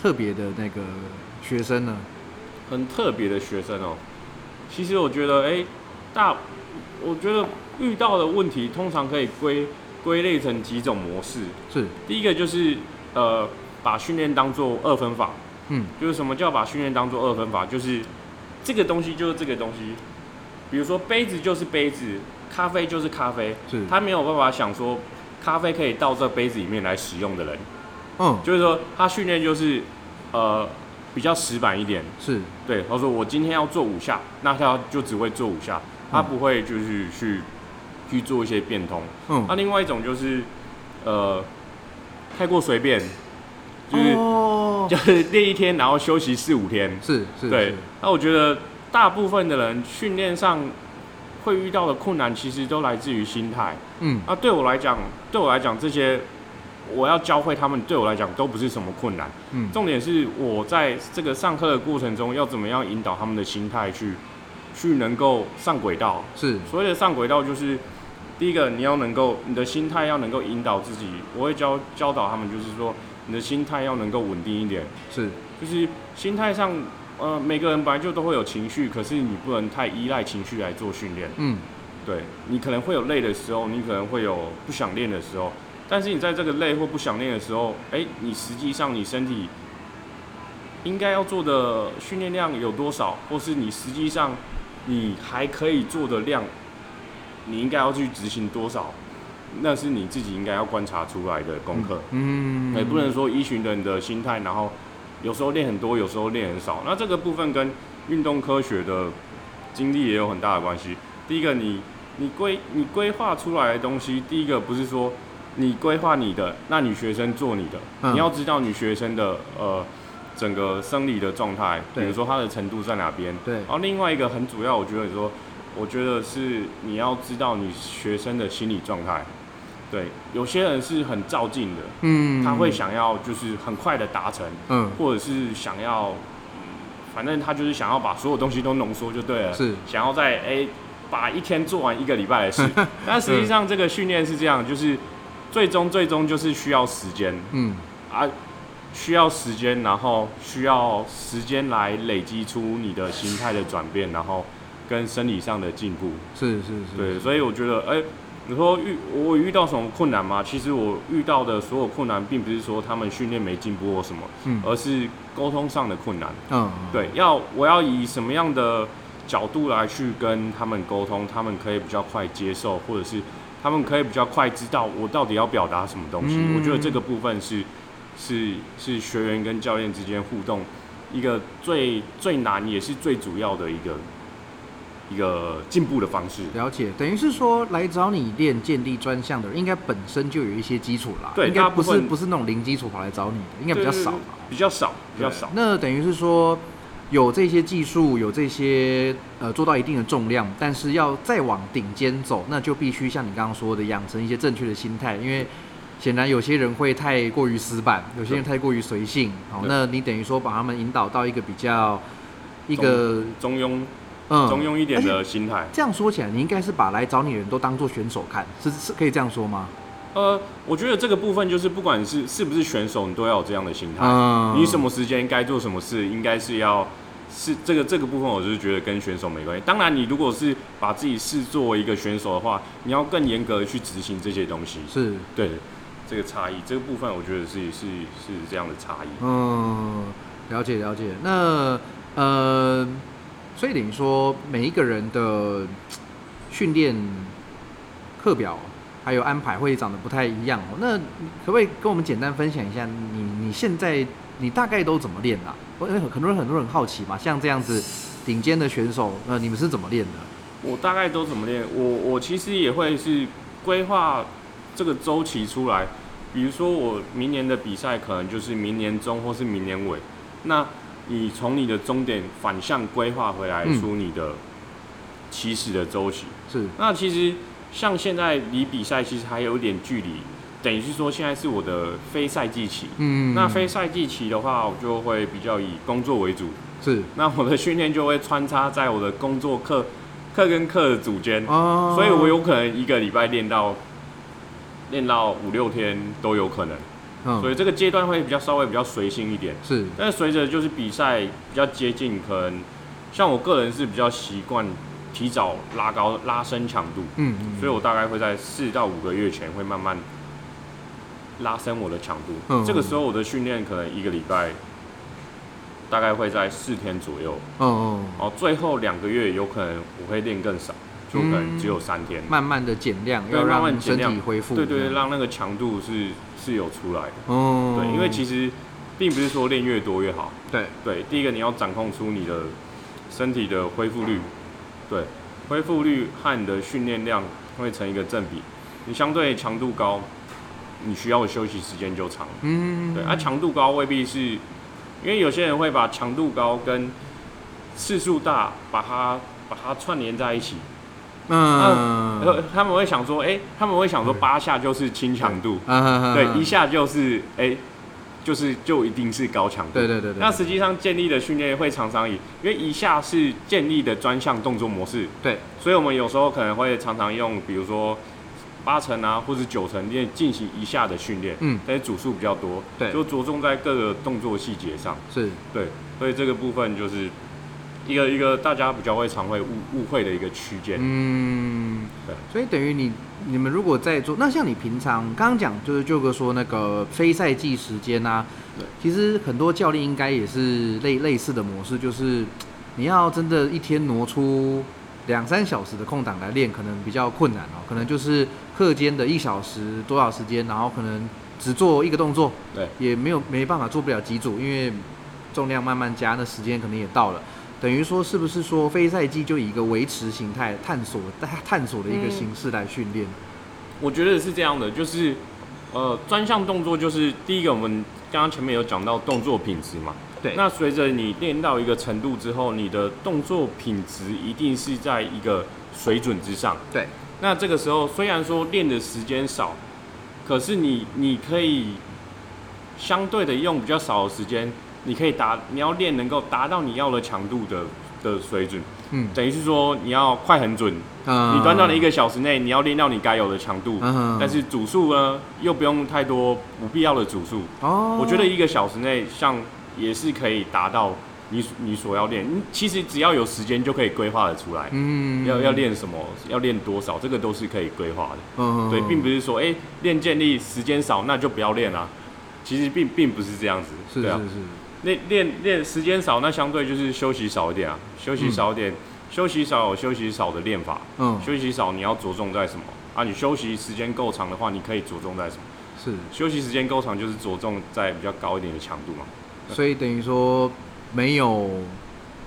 特别的那个学生呢？很特别的学生哦。其实我觉得，哎、大，我觉得遇到的问题通常可以归归类成几种模式。是，第一个就是呃，把训练当做二分法，嗯，就是什么叫把训练当做二分法？就是这个东西就是这个东西，比如说杯子就是杯子，咖啡就是咖啡，是，他没有办法想说咖啡可以到这杯子里面来使用的人。嗯，就是说他训练就是呃比较死板一点，是，对，他说我今天要做五下，那他就只会做五下，他不会就是去去做一些变通。嗯，那另外一种就是呃太过随便，就是、哦，就是练一天然后休息四五天，是是，对。那我觉得大部分的人训练上会遇到的困难，其实都来自于心态。嗯，那对我来讲，对我来讲，这些我要教会他们，对我来讲都不是什么困难。嗯，重点是我在这个上课的过程中，要怎么样引导他们的心态去，去能够上轨道。是，所谓的上轨道，就是第一个，你要能够，你的心态要能够引导自己。我会教教导他们，就是说，你的心态要能够稳定一点，是，就是心态上，呃，每个人本来就都会有情绪，可是你不能太依赖情绪来做训练。嗯，对你可能会有累的时候，你可能会有不想练的时候，但是你在这个累或不想练的时候，哎、你实际上你身体应该要做的训练量有多少，或是你实际上你还可以做的量，你应该要去执行多少，那是你自己应该要观察出来的功课。嗯，也不能说一群人的心态，然后有时候练很多，有时候练很少。那这个部分跟运动科学的经历也有很大的关系。第一个你，你规你规划出来的东西，第一个不是说你规划你的，那你学生做你的，嗯你要知道你学生的呃整个生理的状态，比如说他的程度在哪边。对。然后另外一个很主要，我觉得说，我觉得是你要知道你学生的心理状态。对，有些人是很照进的，嗯，他会，想要就是很快的达成，嗯，或者是想要，嗯反正他就是想要把所有东西都浓缩就对了，是，想要在哎、把一天做完一个礼拜的事。但实际上这个训练是这样，就是最终最终就是需要时间。嗯，啊，需要时间，然后需要时间来累积出你的心态的转变，然后跟生理上的进步。是是是，对，所以我觉得，哎、你说遇我遇到什么困难吗？其实我遇到的所有困难，并不是说他们训练没进步或什么，嗯而是沟通上的困难。嗯，对，要我要以什么样的角度来去跟他们沟通，他们可以比较快接受，或者是他们可以比较快知道我到底要表达什么东西。嗯我觉得这个部分是是是学员跟教练之间互动一个最最难也是最主要的一个一个进步的方式。了解，等于是说来找你练健力专项的人，应该本身就有一些基础啦，对应该不是不是那种零基础跑来找你的，应该比较少吧？比较少，比较少。那等于是说，有这些技术，有这些呃做到一定的重量，但是要再往顶尖走，那就必须像你刚刚说的，养成一些正确的心态，因为。显然有些人会太过于死板，有些人太过于随性。好，那你等于说把他们引导到一个比较一个中庸嗯中庸一点的心态。这样说起来，你应该是把来找你的人都当做选手看，是是可以这样说吗？呃，我觉得这个部分就是不管是是不是选手，你都要有这样的心态。嗯你什么时间该做什么事，应该是要是这个这个部分，我就是觉得跟选手没关系。当然，你如果是把自己视作一个选手的话，你要更严格的去执行这些东西。是，对，这个差异，这个部分我觉得是是是这样的差异。嗯，了解了解。那呃，所以等于说每一个人的训练课表还有安排会长得不太一样哦。那可不可以跟我们简单分享一下你你现在你大概都怎么练啊？我因为很多人很多人很好奇嘛，像这样子顶尖的选手，呃，你们是怎么练的？我大概都怎么练？我我其实也会是规划这个周期出来，比如说我明年的比赛可能就是明年中或是明年尾，那你从你的终点反向规划回来嗯出你的起始的周期。是，那其实像现在离比赛其实还有一点距离，等于是说现在是我的非赛季期。嗯那非赛季期的话，我就会比较以工作为主。是那我的训练就会穿插在我的工作课课跟课的组间，哦，所以我有可能一个礼拜练到练到五六天都有可能。嗯。所以这个阶段会比较稍微比较随性一点。是。但是随着就是比赛比较接近，可能像我个人是比较习惯提早拉高拉伸强度，嗯嗯，所以我大概会在四到五个月前会慢慢拉伸我的强度。嗯这个时候我的训练可能一个礼拜大概会在四天左右，哦哦，然后最后两个月有可能我会练更少，就可能只有三天。慢慢的减量，要让身体恢复，对对对，让那个强度是是有出来的。哦，对，因为其实并不是说练越多越好。对对，第一个你要掌控出你的身体的恢复率，对，恢复率和你的训练量会成一个正比。你相对强度高，你需要的休息时间就长。嗯对，啊，强度高未必是，因为有些人会把强度高跟次数大把它把它串联在一起。嗯。呃，他们会想说，哎、他们会想说八下就是轻强度，嗯。对，一下就是哎、就是就一定是高强度。对对对对，那实际上建立的训练会常常以，因为一下是建立的专项动作模式，对，所以我们有时候可能会常常用，比如说八成啊或者九成练进行一下的训练，嗯。但是组数比较多，对。就着重在各个动作细节上，是。对，所以这个部分就是一个一个大家比较会常会误误会的一个区间，嗯对，所以等于你你们如果在做，那像你平常刚刚讲就是舅哥说那个非赛季时间啊对，其实很多教练应该也是类类似的模式，就是你要真的一天挪出两三小时的空档来练，可能比较困难哦，可能就是课间的一小时多少时间，然后可能只做一个动作，对，也没有没办法做不了几组，因为重量慢慢加，那时间可能也到了。等于说，是不是说非赛季就以一个维持形态、探索、探索的一个嗯形式来训练？我觉得是这样的，就是呃专项动作就是第一个我们刚刚前面有讲到动作品质嘛。对那随着你练到一个程度之后，你的动作品质一定是在一个水准之上。对，那这个时候虽然说练的时间少，可是你你可以相对的用比较少的时间，你可以达你要练能够达到你要的强度的的水准，嗯，等于是说你要快很准，嗯你短短的一个小时内你要练到你该有的强度，嗯但是组数呢又不用太多不必要的组数，哦，我觉得一个小时内像也是可以达到你你所要练，你其实只要有时间就可以规划的出来。嗯。要要，练什么，要练多少，这个都是可以规划的。嗯对，并不是说，哎、练健力时间少，那就不要练啊。其实并并不是这样子。是是是，练练练时间少，那相对就是休息少一点啊，休息少一点，休息少有休息少的练法，嗯，休息少你要着重在什么啊？你休息时间够长的话，你可以着重在什么？是，休息时间够长就是着重在比较高一点的强度嘛。所以等于说没有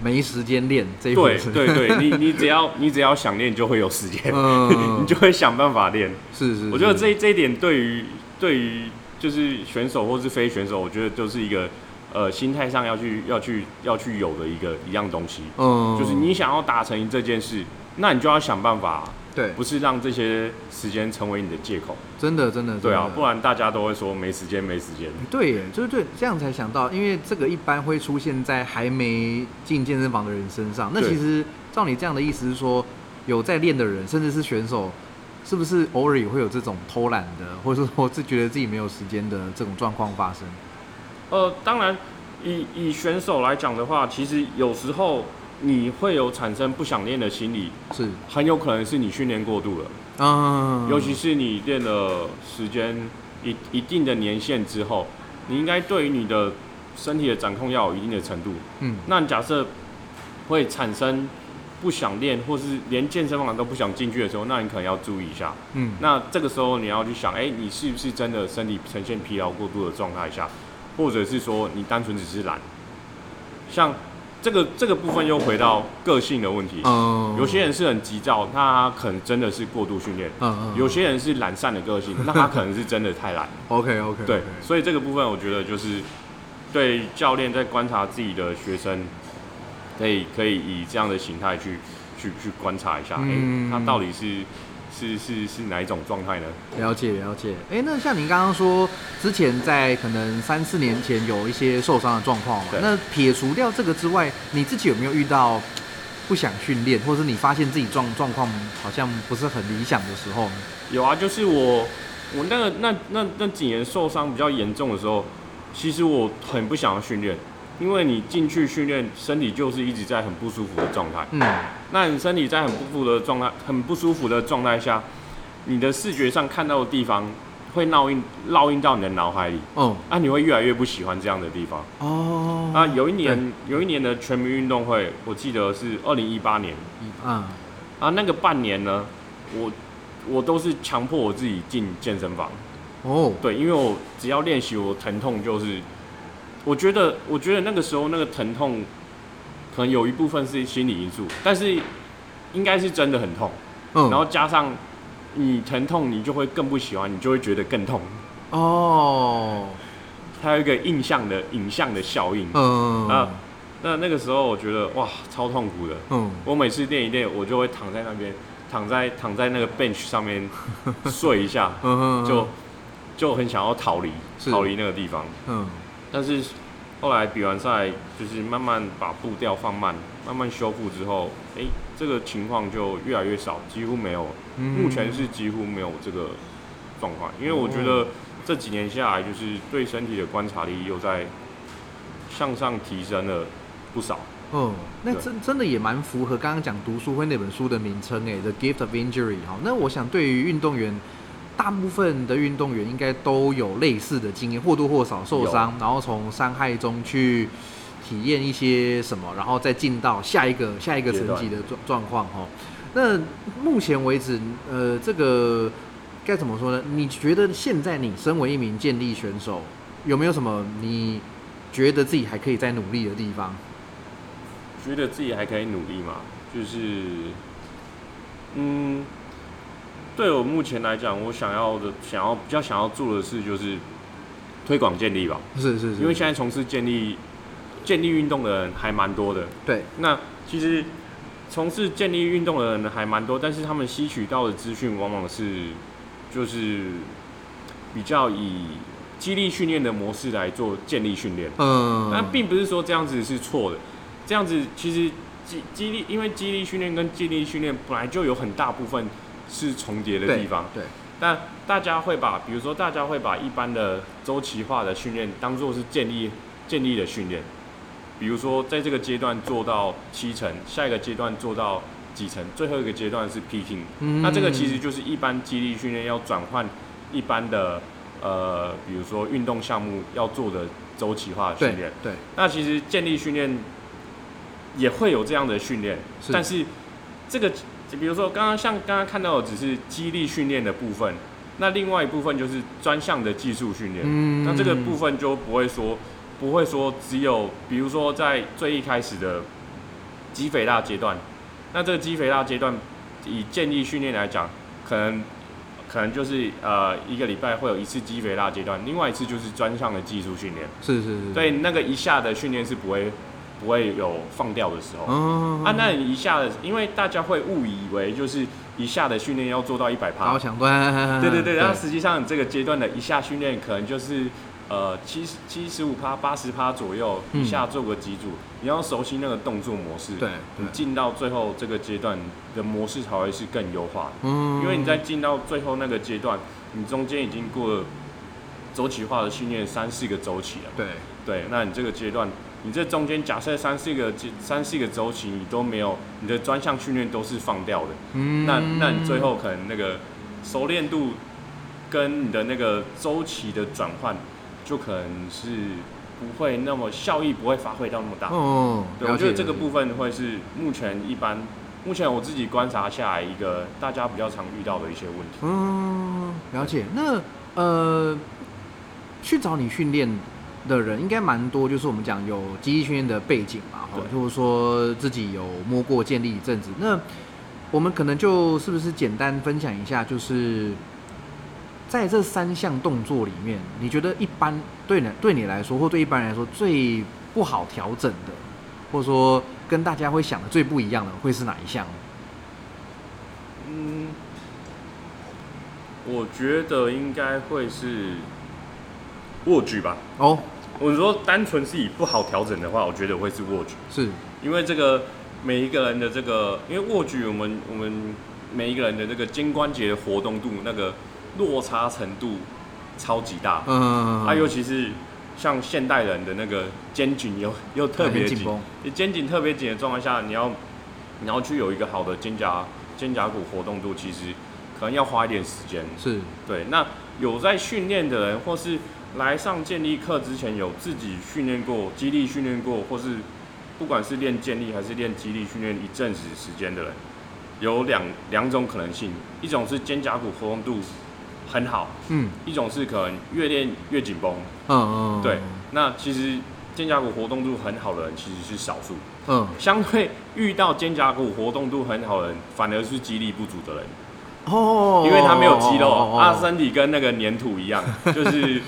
没时间练这一回对，对对，你你只要你只要想练，就会有时间，嗯你就会想办法练。是是，我觉得这这一点对于对于就是选手或是非选手，我觉得都是一个呃心态上要去要去要去有的一个一样东西，嗯，就是你想要达成这件事，那你就要想办法，对，不是让这些时间成为你的借口。真的真的对啊不然大家都会说没时间没时间。对耶，就是对，这样才想到，因为这个一般会出现在还没进健身房的人身上。那其实照你这样的意思是说，有在练的人，甚至是选手，是不是偶尔也会有这种偷懒的，或者说是觉得自己没有时间的这种状况发生？呃，当然，以以选手来讲的话，其实有时候你会有产生不想练的心理，是，很有可能是你训练过度了。啊，尤其是你练了时间一一定的年限之后，你应该对于你的身体的掌控要有一定的程度。嗯，那假设会产生不想练，或是连健身房都不想进去的时候，那你可能要注意一下。嗯，那这个时候你要去想，哎、你是不是真的身体呈现疲劳过度的状态下，或者是说你单纯只是懒，像这个这个部分又回到个性的问题。嗯，有些人是很急躁，那他可能真的是过度训练；有些人是懒散的个性，那他可能是真的太懒。OK OK，对，所以这个部分我觉得就是对教练在观察自己的学生，可以可以以这样的形态去去去观察一下，哎、嗯。他到底是是是是哪一种状态呢？了解了解。哎、那像您刚刚说，之前在可能三四年前有一些受伤的状况嘛，那撇除掉这个之外，你自己有没有遇到不想训练，或者是你发现自己状状况好像不是很理想的时候呢？有啊，就是我我那个那那那几年受伤比较严重的时候，其实我很不想要训练，因为你进去训练，身体就是一直在很不舒服的状态。嗯，那你身体在很不舒服的状态、很不舒服的状态下，你的视觉上看到的地方会烙印烙印到你的脑海里，哦。啊，你会越来越不喜欢这样的地方。哦，啊，有一年有一年的全民运动会，我记得是二零一八年。嗯啊，那个半年呢，我我都是强迫我自己进健身房，哦，对，因为我只要练习，我疼痛就是，我觉得我觉得那个时候那个疼痛，可能有一部分是心理因素，但是应该是真的很痛。嗯，然后加上你疼痛，你就会更不喜欢，你就会觉得更痛。哦，它有一个印象的影像的效应。嗯啊那那个时候我觉得哇，超痛苦的。嗯，我每次练一练，我就会躺在那边，躺在躺在那个 bench 上面 睡一下，嗯就就很想要逃离，逃离那个地方。嗯但是后来比完赛，就是慢慢把步调放慢，慢慢修复之后，哎、这个情况就越来越少，几乎没有。嗯目前是几乎没有这个状况，因为我觉得这几年下来，就是对身体的观察力又在向上提升了不少。嗯，那真真的也蛮符合刚刚讲读书会那本书的名称诶，《The Gift of Injury》哈。那我想对于运动员，大部分的运动员应该都有类似的经验，或多或少受伤，然后从伤害中去体验一些什么，然后再进到下一个下一个层级的状状况哈。那目前为止，呃，这个该怎么说呢？你觉得现在你身为一名健力选手，有没有什么你觉得自己还可以再努力的地方？觉得自己还可以努力嘛，就是，嗯，对我目前来讲，我想要的、想要比较想要做的事就是推广建立吧，是是是，因为现在从事建立、建立运动的人还蛮多的。对，那其实从事建立运动的人还蛮多，但是他们吸取到的资讯往往是就是比较以激励训练的模式来做建立训练。嗯，那并不是说这样子是错的，这样子其实激激励，因为激励训练跟建立训练本来就有很大部分是重叠的地方，对，但大家会把，比如说大家会把一般的周期化的训练当做是建立建立的训练，比如说在这个阶段做到七成，下一个阶段做到几成，最后一个阶段是 peaking，、嗯。那这个其实就是一般激励训练要转换一般的呃，比如说运动项目要做的周期化的训练。对。那其实建立训练也会有这样的训练，但是这个比如说刚刚像刚刚看到的只是激励训练的部分，那另外一部分就是专项的技术训练。嗯那这个部分就不会说不会说只有比如说在最一开始的肌肥大阶段，那这个肌肥大阶段以建立训练来讲，可能可能就是呃一个礼拜会有一次肌肥大阶段，另外一次就是专项的技术训练。是是是，所以，那个一下的训练是不会不会有放掉的时候。嗯，啊，那你一下的，因为大家会误以为就是一下的训练要做到一百趴，高强端，对对对，然后实际上你这个阶段的一下训练可能就是呃七十七十五趴、八十趴左右，嗯。一下做个几组，你要熟悉那个动作模式，对你，进到最后这个阶段的模式才会是更优化的。嗯。因为你在进到最后那个阶段，你中间已经过了周期化的训练三四个周期了。对，对，那你这个阶段，你这中间假设三四个阶三四个周期你都没有，你的专项训练都是放掉的，嗯那那你最后可能那个熟练度跟你的那个周期的转换，就可能是不会那么效益不会发挥到那么大。哦，对，我觉得这个部分会是目前一般，目前我自己观察下来一个大家比较常遇到的一些问题。嗯，了解。那呃，去找你训练的人应该蛮多，就是我们讲有机器训练的背景嘛，哈，对就是说自己有摸过建立一阵子。那我们可能就是不是简单分享一下，就是在这三项动作里面，你觉得一般对你对你来说，或对一般人来说最不好调整的，或者说跟大家会想的最不一样的，会是哪一项？嗯，我觉得应该会是握举吧。哦，我说单纯是以不好调整的话，我觉得会是握举，是，因为这个每一个人的这个，因为握举我们我们每一个人的这个肩关节的活动度那个落差程度超级大，嗯，啊，尤其是像现代人的那个肩颈又又特别紧，你肩颈特别紧的状况下，你要你要去有一个好的肩胛肩胛骨活动度，其实可能要花一点时间。是，对，那有在训练的人，或是来上健力课之前有自己训练过、肌力训练过，或是不管是练健力还是练肌力训练一阵子时间的人，有两两种可能性，一种是肩胛骨活动度很好，嗯。一种是可能越练越紧绷。嗯嗯，对，那其实肩胛骨活动度很好的人其实是少数，嗯，相对遇到肩胛骨活动度很好的人，反而是肌力不足的人，哦，因为他没有肌肉，哦他身体跟那个粘土一样，就是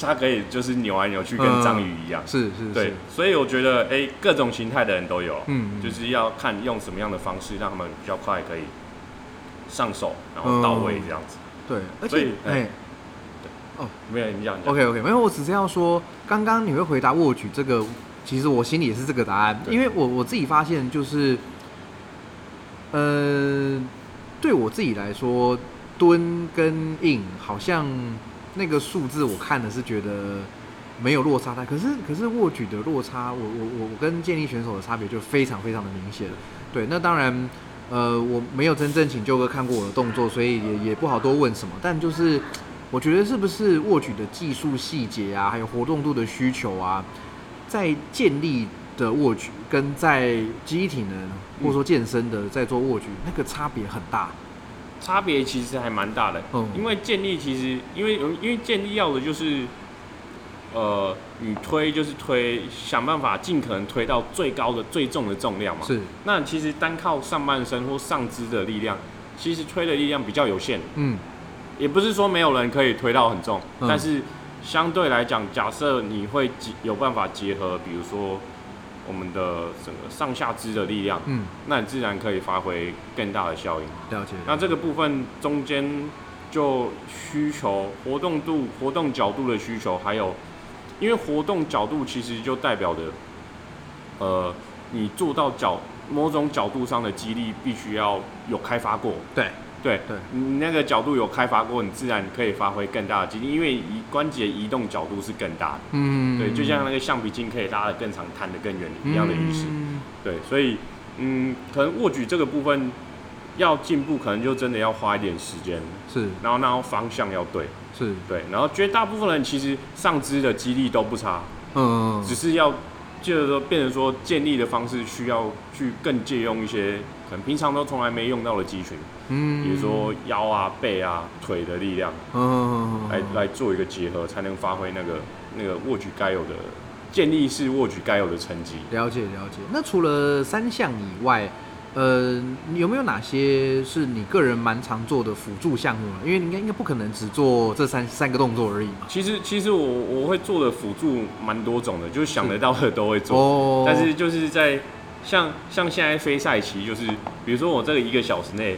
他可以就是扭来扭去，跟章鱼一样。是是对是，，所以我觉得，哎、各种形态的人都有，嗯，就是要看用什么样的方式让他们比较快可以上手，然后到位这样子。对，而且所以哎。没有你讲，，OK OK，没有，我只是要说，刚刚你会回答握举这个，其实我心里也是这个答案，因为我我自己发现就是，呃，对我自己来说，蹲跟硬好像那个数字我看的是觉得没有落差太，可是可是握举的落差，我我我我跟健力选手的差别就非常非常的明显。对，那当然，呃，我没有真正请舅哥看过我的动作，所以也也不好多问什么。但就是我觉得是不是握举的技术细节啊，还有活动度的需求啊，在健力的握举跟在机体能或者说健身的在做握举，那个差别很大。差别其实还蛮大的，嗯因为健力其实因为因为健力要的就是，呃，你推就是推，想办法尽可能推到最高的最重的重量嘛。是，那其实单靠上半身或上肢的力量，其实推的力量比较有限，嗯。也不是说没有人可以推到很重，嗯。但是相对来讲，假设你会有办法结合，比如说我们的整个上下肢的力量，嗯，那你自然可以发挥更大的效应。了解。那这个部分中间就需求活动度、活动角度的需求，还有因为活动角度其实就代表的，呃，你做到角某种角度上的肌力必须要有开发过。对对对。你那个角度有开发过，你自然可以发挥更大的肌力，因为移关节移动角度是更大的。嗯，对，就像那个橡皮筋可以拉得更长、弹得更远一样的意思。嗯。对，所以嗯，可能握举这个部分要进步，可能就真的要花一点时间，是。然后然后方向要对，是，对，然后绝大部分人其实上肢的肌力都不差，嗯，只是要就是说变成说建立的方式需要去更借用一些可能平常都从来没用到的肌群，嗯，比如说腰啊、背啊、腿的力量，嗯，来来做一个结合，才能发挥那个那个握举该有的建立式握举该有的成绩。了解了解。那除了三项以外，呃，你有没有哪些是你个人蛮常做的辅助项目呢？因为你应该应该不可能只做这三三个动作而已嘛。其实其实我我会做的辅助蛮多种的，就是想得到的都会做。哦但是就是在像像现在非赛期，就是比如说我这个一个小时内，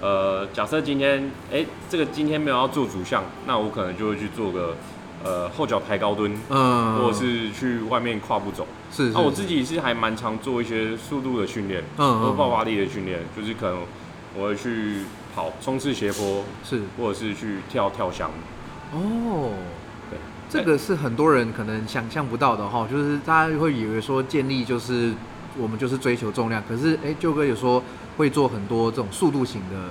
呃，假设今天哎、这个今天没有要做主项，那我可能就会去做个呃后脚抬高蹲，嗯，或者是去外面跨步走。是，那、我自己是还蛮常做一些速度的训练，嗯嗯或爆发力的训练，就是可能我会去跑冲刺斜坡，是或者是去跳跳箱。哦。对，这个是很多人可能想象不到的哈，就是大家会以为说建立就是我们就是追求重量，可是哎，舅哥有说会做很多这种速度型的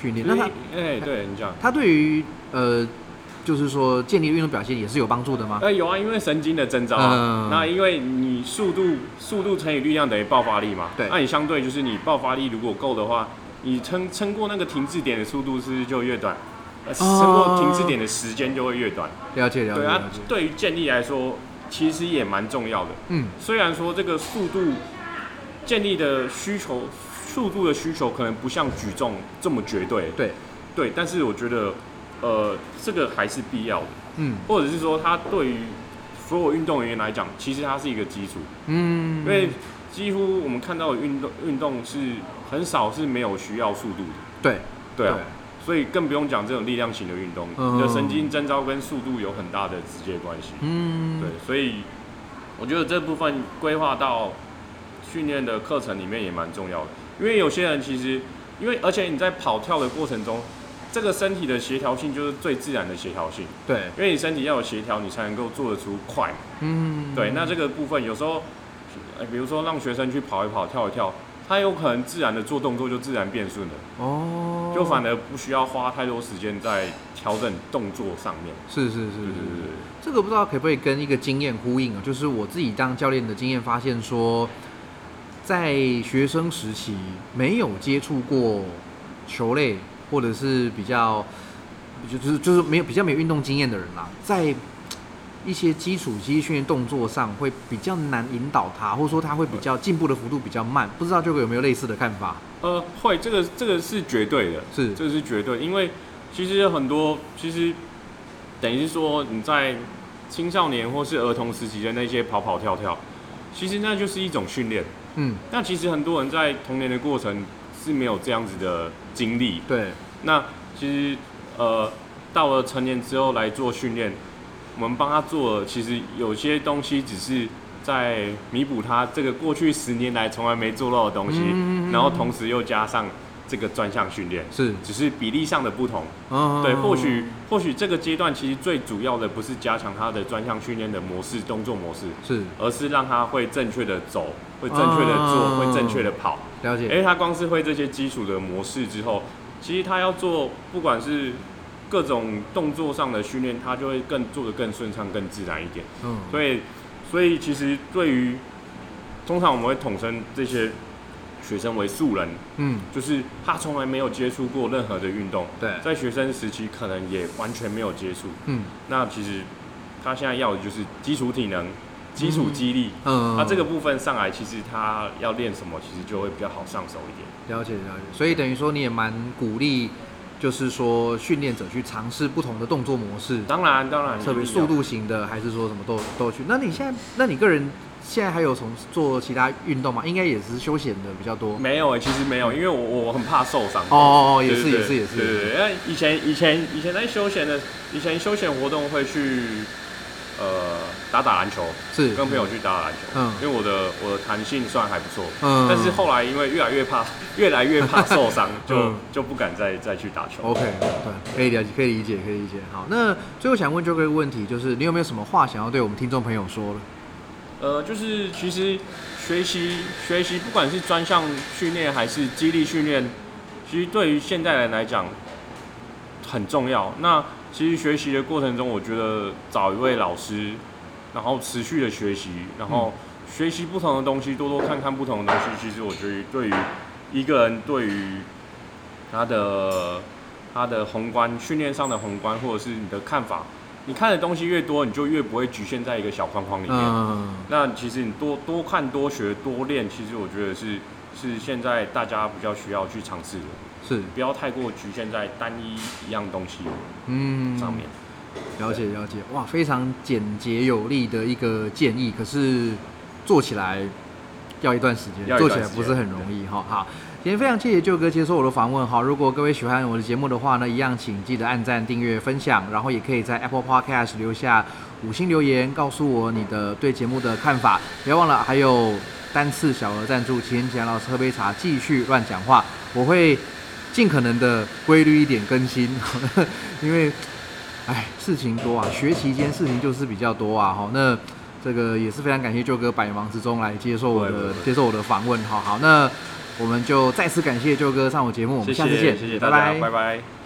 训练，那他哎、对你讲，他对于呃，就是说建立运动表现也是有帮助的吗？呃，有啊，因为神经的征兆啊。嗯那因为你速度速度乘以力量等于爆发力嘛。对那你相对就是你爆发力如果够的话，你撑撑过那个停滞点的速度是不是就越短？呃撑过停滞点的时间就会越短。了解了解对啊了解，，对于建立来说，其实也蛮重要的。嗯，虽然说这个速度建立的需求，速度的需求可能不像举重这么绝对，对，对，但是我觉得，呃，这个还是必要的，嗯。或者是说，它对于所有运动员来讲，其实它是一个基础，嗯，因为几乎我们看到的运动运动是很少是没有需要速度的，对对啊，所以更不用讲这种力量型的运动，嗯。你的神经征召跟速度有很大的直接关系。嗯，对，所以我觉得这部分规划到训练的课程里面也蛮重要的，因为有些人其实，因为而且你在跑跳的过程中，这个身体的协调性就是最自然的协调性，对，因为你身体要有协调，你才能够做得出快。嗯，对，那这个部分有时候，呃比如说让学生去跑一跑、跳一跳，他有可能自然的做动作就自然变顺了，哦，就反而不需要花太多时间在调整动作上面。是是是对是是。这个不知道可不可以跟一个经验呼应啊？就是我自己当教练的经验发现说，在学生时期没有接触过球类，或者是比较就是就是没有比较没有运动经验的人啦，在一些基础肌训练动作上会比较难引导他，或者说他会比较进步的幅度比较慢。不知道这个有没有类似的看法？呃，会，这个这个是绝对的，是这个是绝对，因为其实很多，其实等于是说你在青少年或是儿童时期的那些跑跑跳跳，其实那就是一种训练。嗯，那其实很多人在童年的过程是没有这样子的经历，对，那其实呃到了成年之后来做训练，我们帮他做了，其实有些东西只是在弥补他这个过去十年来从来没做到的东西，嗯。然后同时又加上这个专项训练，是，只是比例上的不同。嗯对，或许或许这个阶段其实最主要的不是加强他的专项训练的模式、动作模式，是而是让他会正确的走，会正确的做，哦会正确的跑。了解，因为他光是会这些基础的模式之后，其实他要做不管是各种动作上的训练，他就会更做得更顺畅、更自然一点。嗯，所以，所以其实对于通常我们会统称这些学生为素人，嗯，就是他从来没有接触过任何的运动，对，在学生时期可能也完全没有接触。嗯那其实他现在要的就是基础体能、基础肌力。嗯，那这个部分上来，其实他要练什么，其实就会比较好上手一点。了解了解，所以等于说你也蛮鼓励，就是说训练者去尝试不同的动作模式，当然，当然，特别速度型的，还是说什么都都去。那你现在，那你个人现在还有从做其他运动吗？应该也是休闲的比较多。没有诶、其实没有，因为我我很怕受伤。哦也是也是也是对对对，因为以前以前以前在休闲的，以前休闲活动会去呃打打篮球，是跟朋友去打打篮球。嗯因为我的我的弹性算还不错。嗯但是后来因为越来越怕，越来越怕受伤，就、嗯就不敢再再去打球。OK，对，可以了解，可以理解，可以理解。好，那最后想问这个问题，就是你有没有什么话想要对我们听众朋友说了？呃，就是其实学习学习，不管是专项训练还是激励训练，其实对于现代人来讲很重要。那其实学习的过程中，我觉得找一位老师，然后持续的学习，然后学习不同的东西，多多看看不同的东西，其实我觉得对于一个人对于他的他的宏观训练上的宏观，或者是你的看法，你看的东西越多，你就越不会局限在一个小框框里面。嗯，那其实你多多看、多学、多练，其实我觉得是是现在大家比较需要去尝试的，是，不要太过局限在单一一样东西。嗯，上面。了解了解，哇，非常简洁有力的一个建议，可是做起来要一段时间，要一段时间。做起来不是很容易哈。好，今天非常谢谢舅哥接受我的访问哈。如果各位喜欢我的节目的话呢，一样请记得按赞、订阅、分享，然后也可以在 Apple Podcast 留下五星留言，告诉我你的对节目的看法。不要忘了还有单次小额赞助，请钱老师喝杯茶，继续乱讲话，我会尽可能的规律一点更新，因为。哎，事情多啊，学期间事情就是比较多啊。好，那这个也是非常感谢舅哥百忙之中来接受我的接受我的访问。好好，那我们就再次感谢舅哥上我节目，我们下次见，谢谢谢大家，拜拜拜拜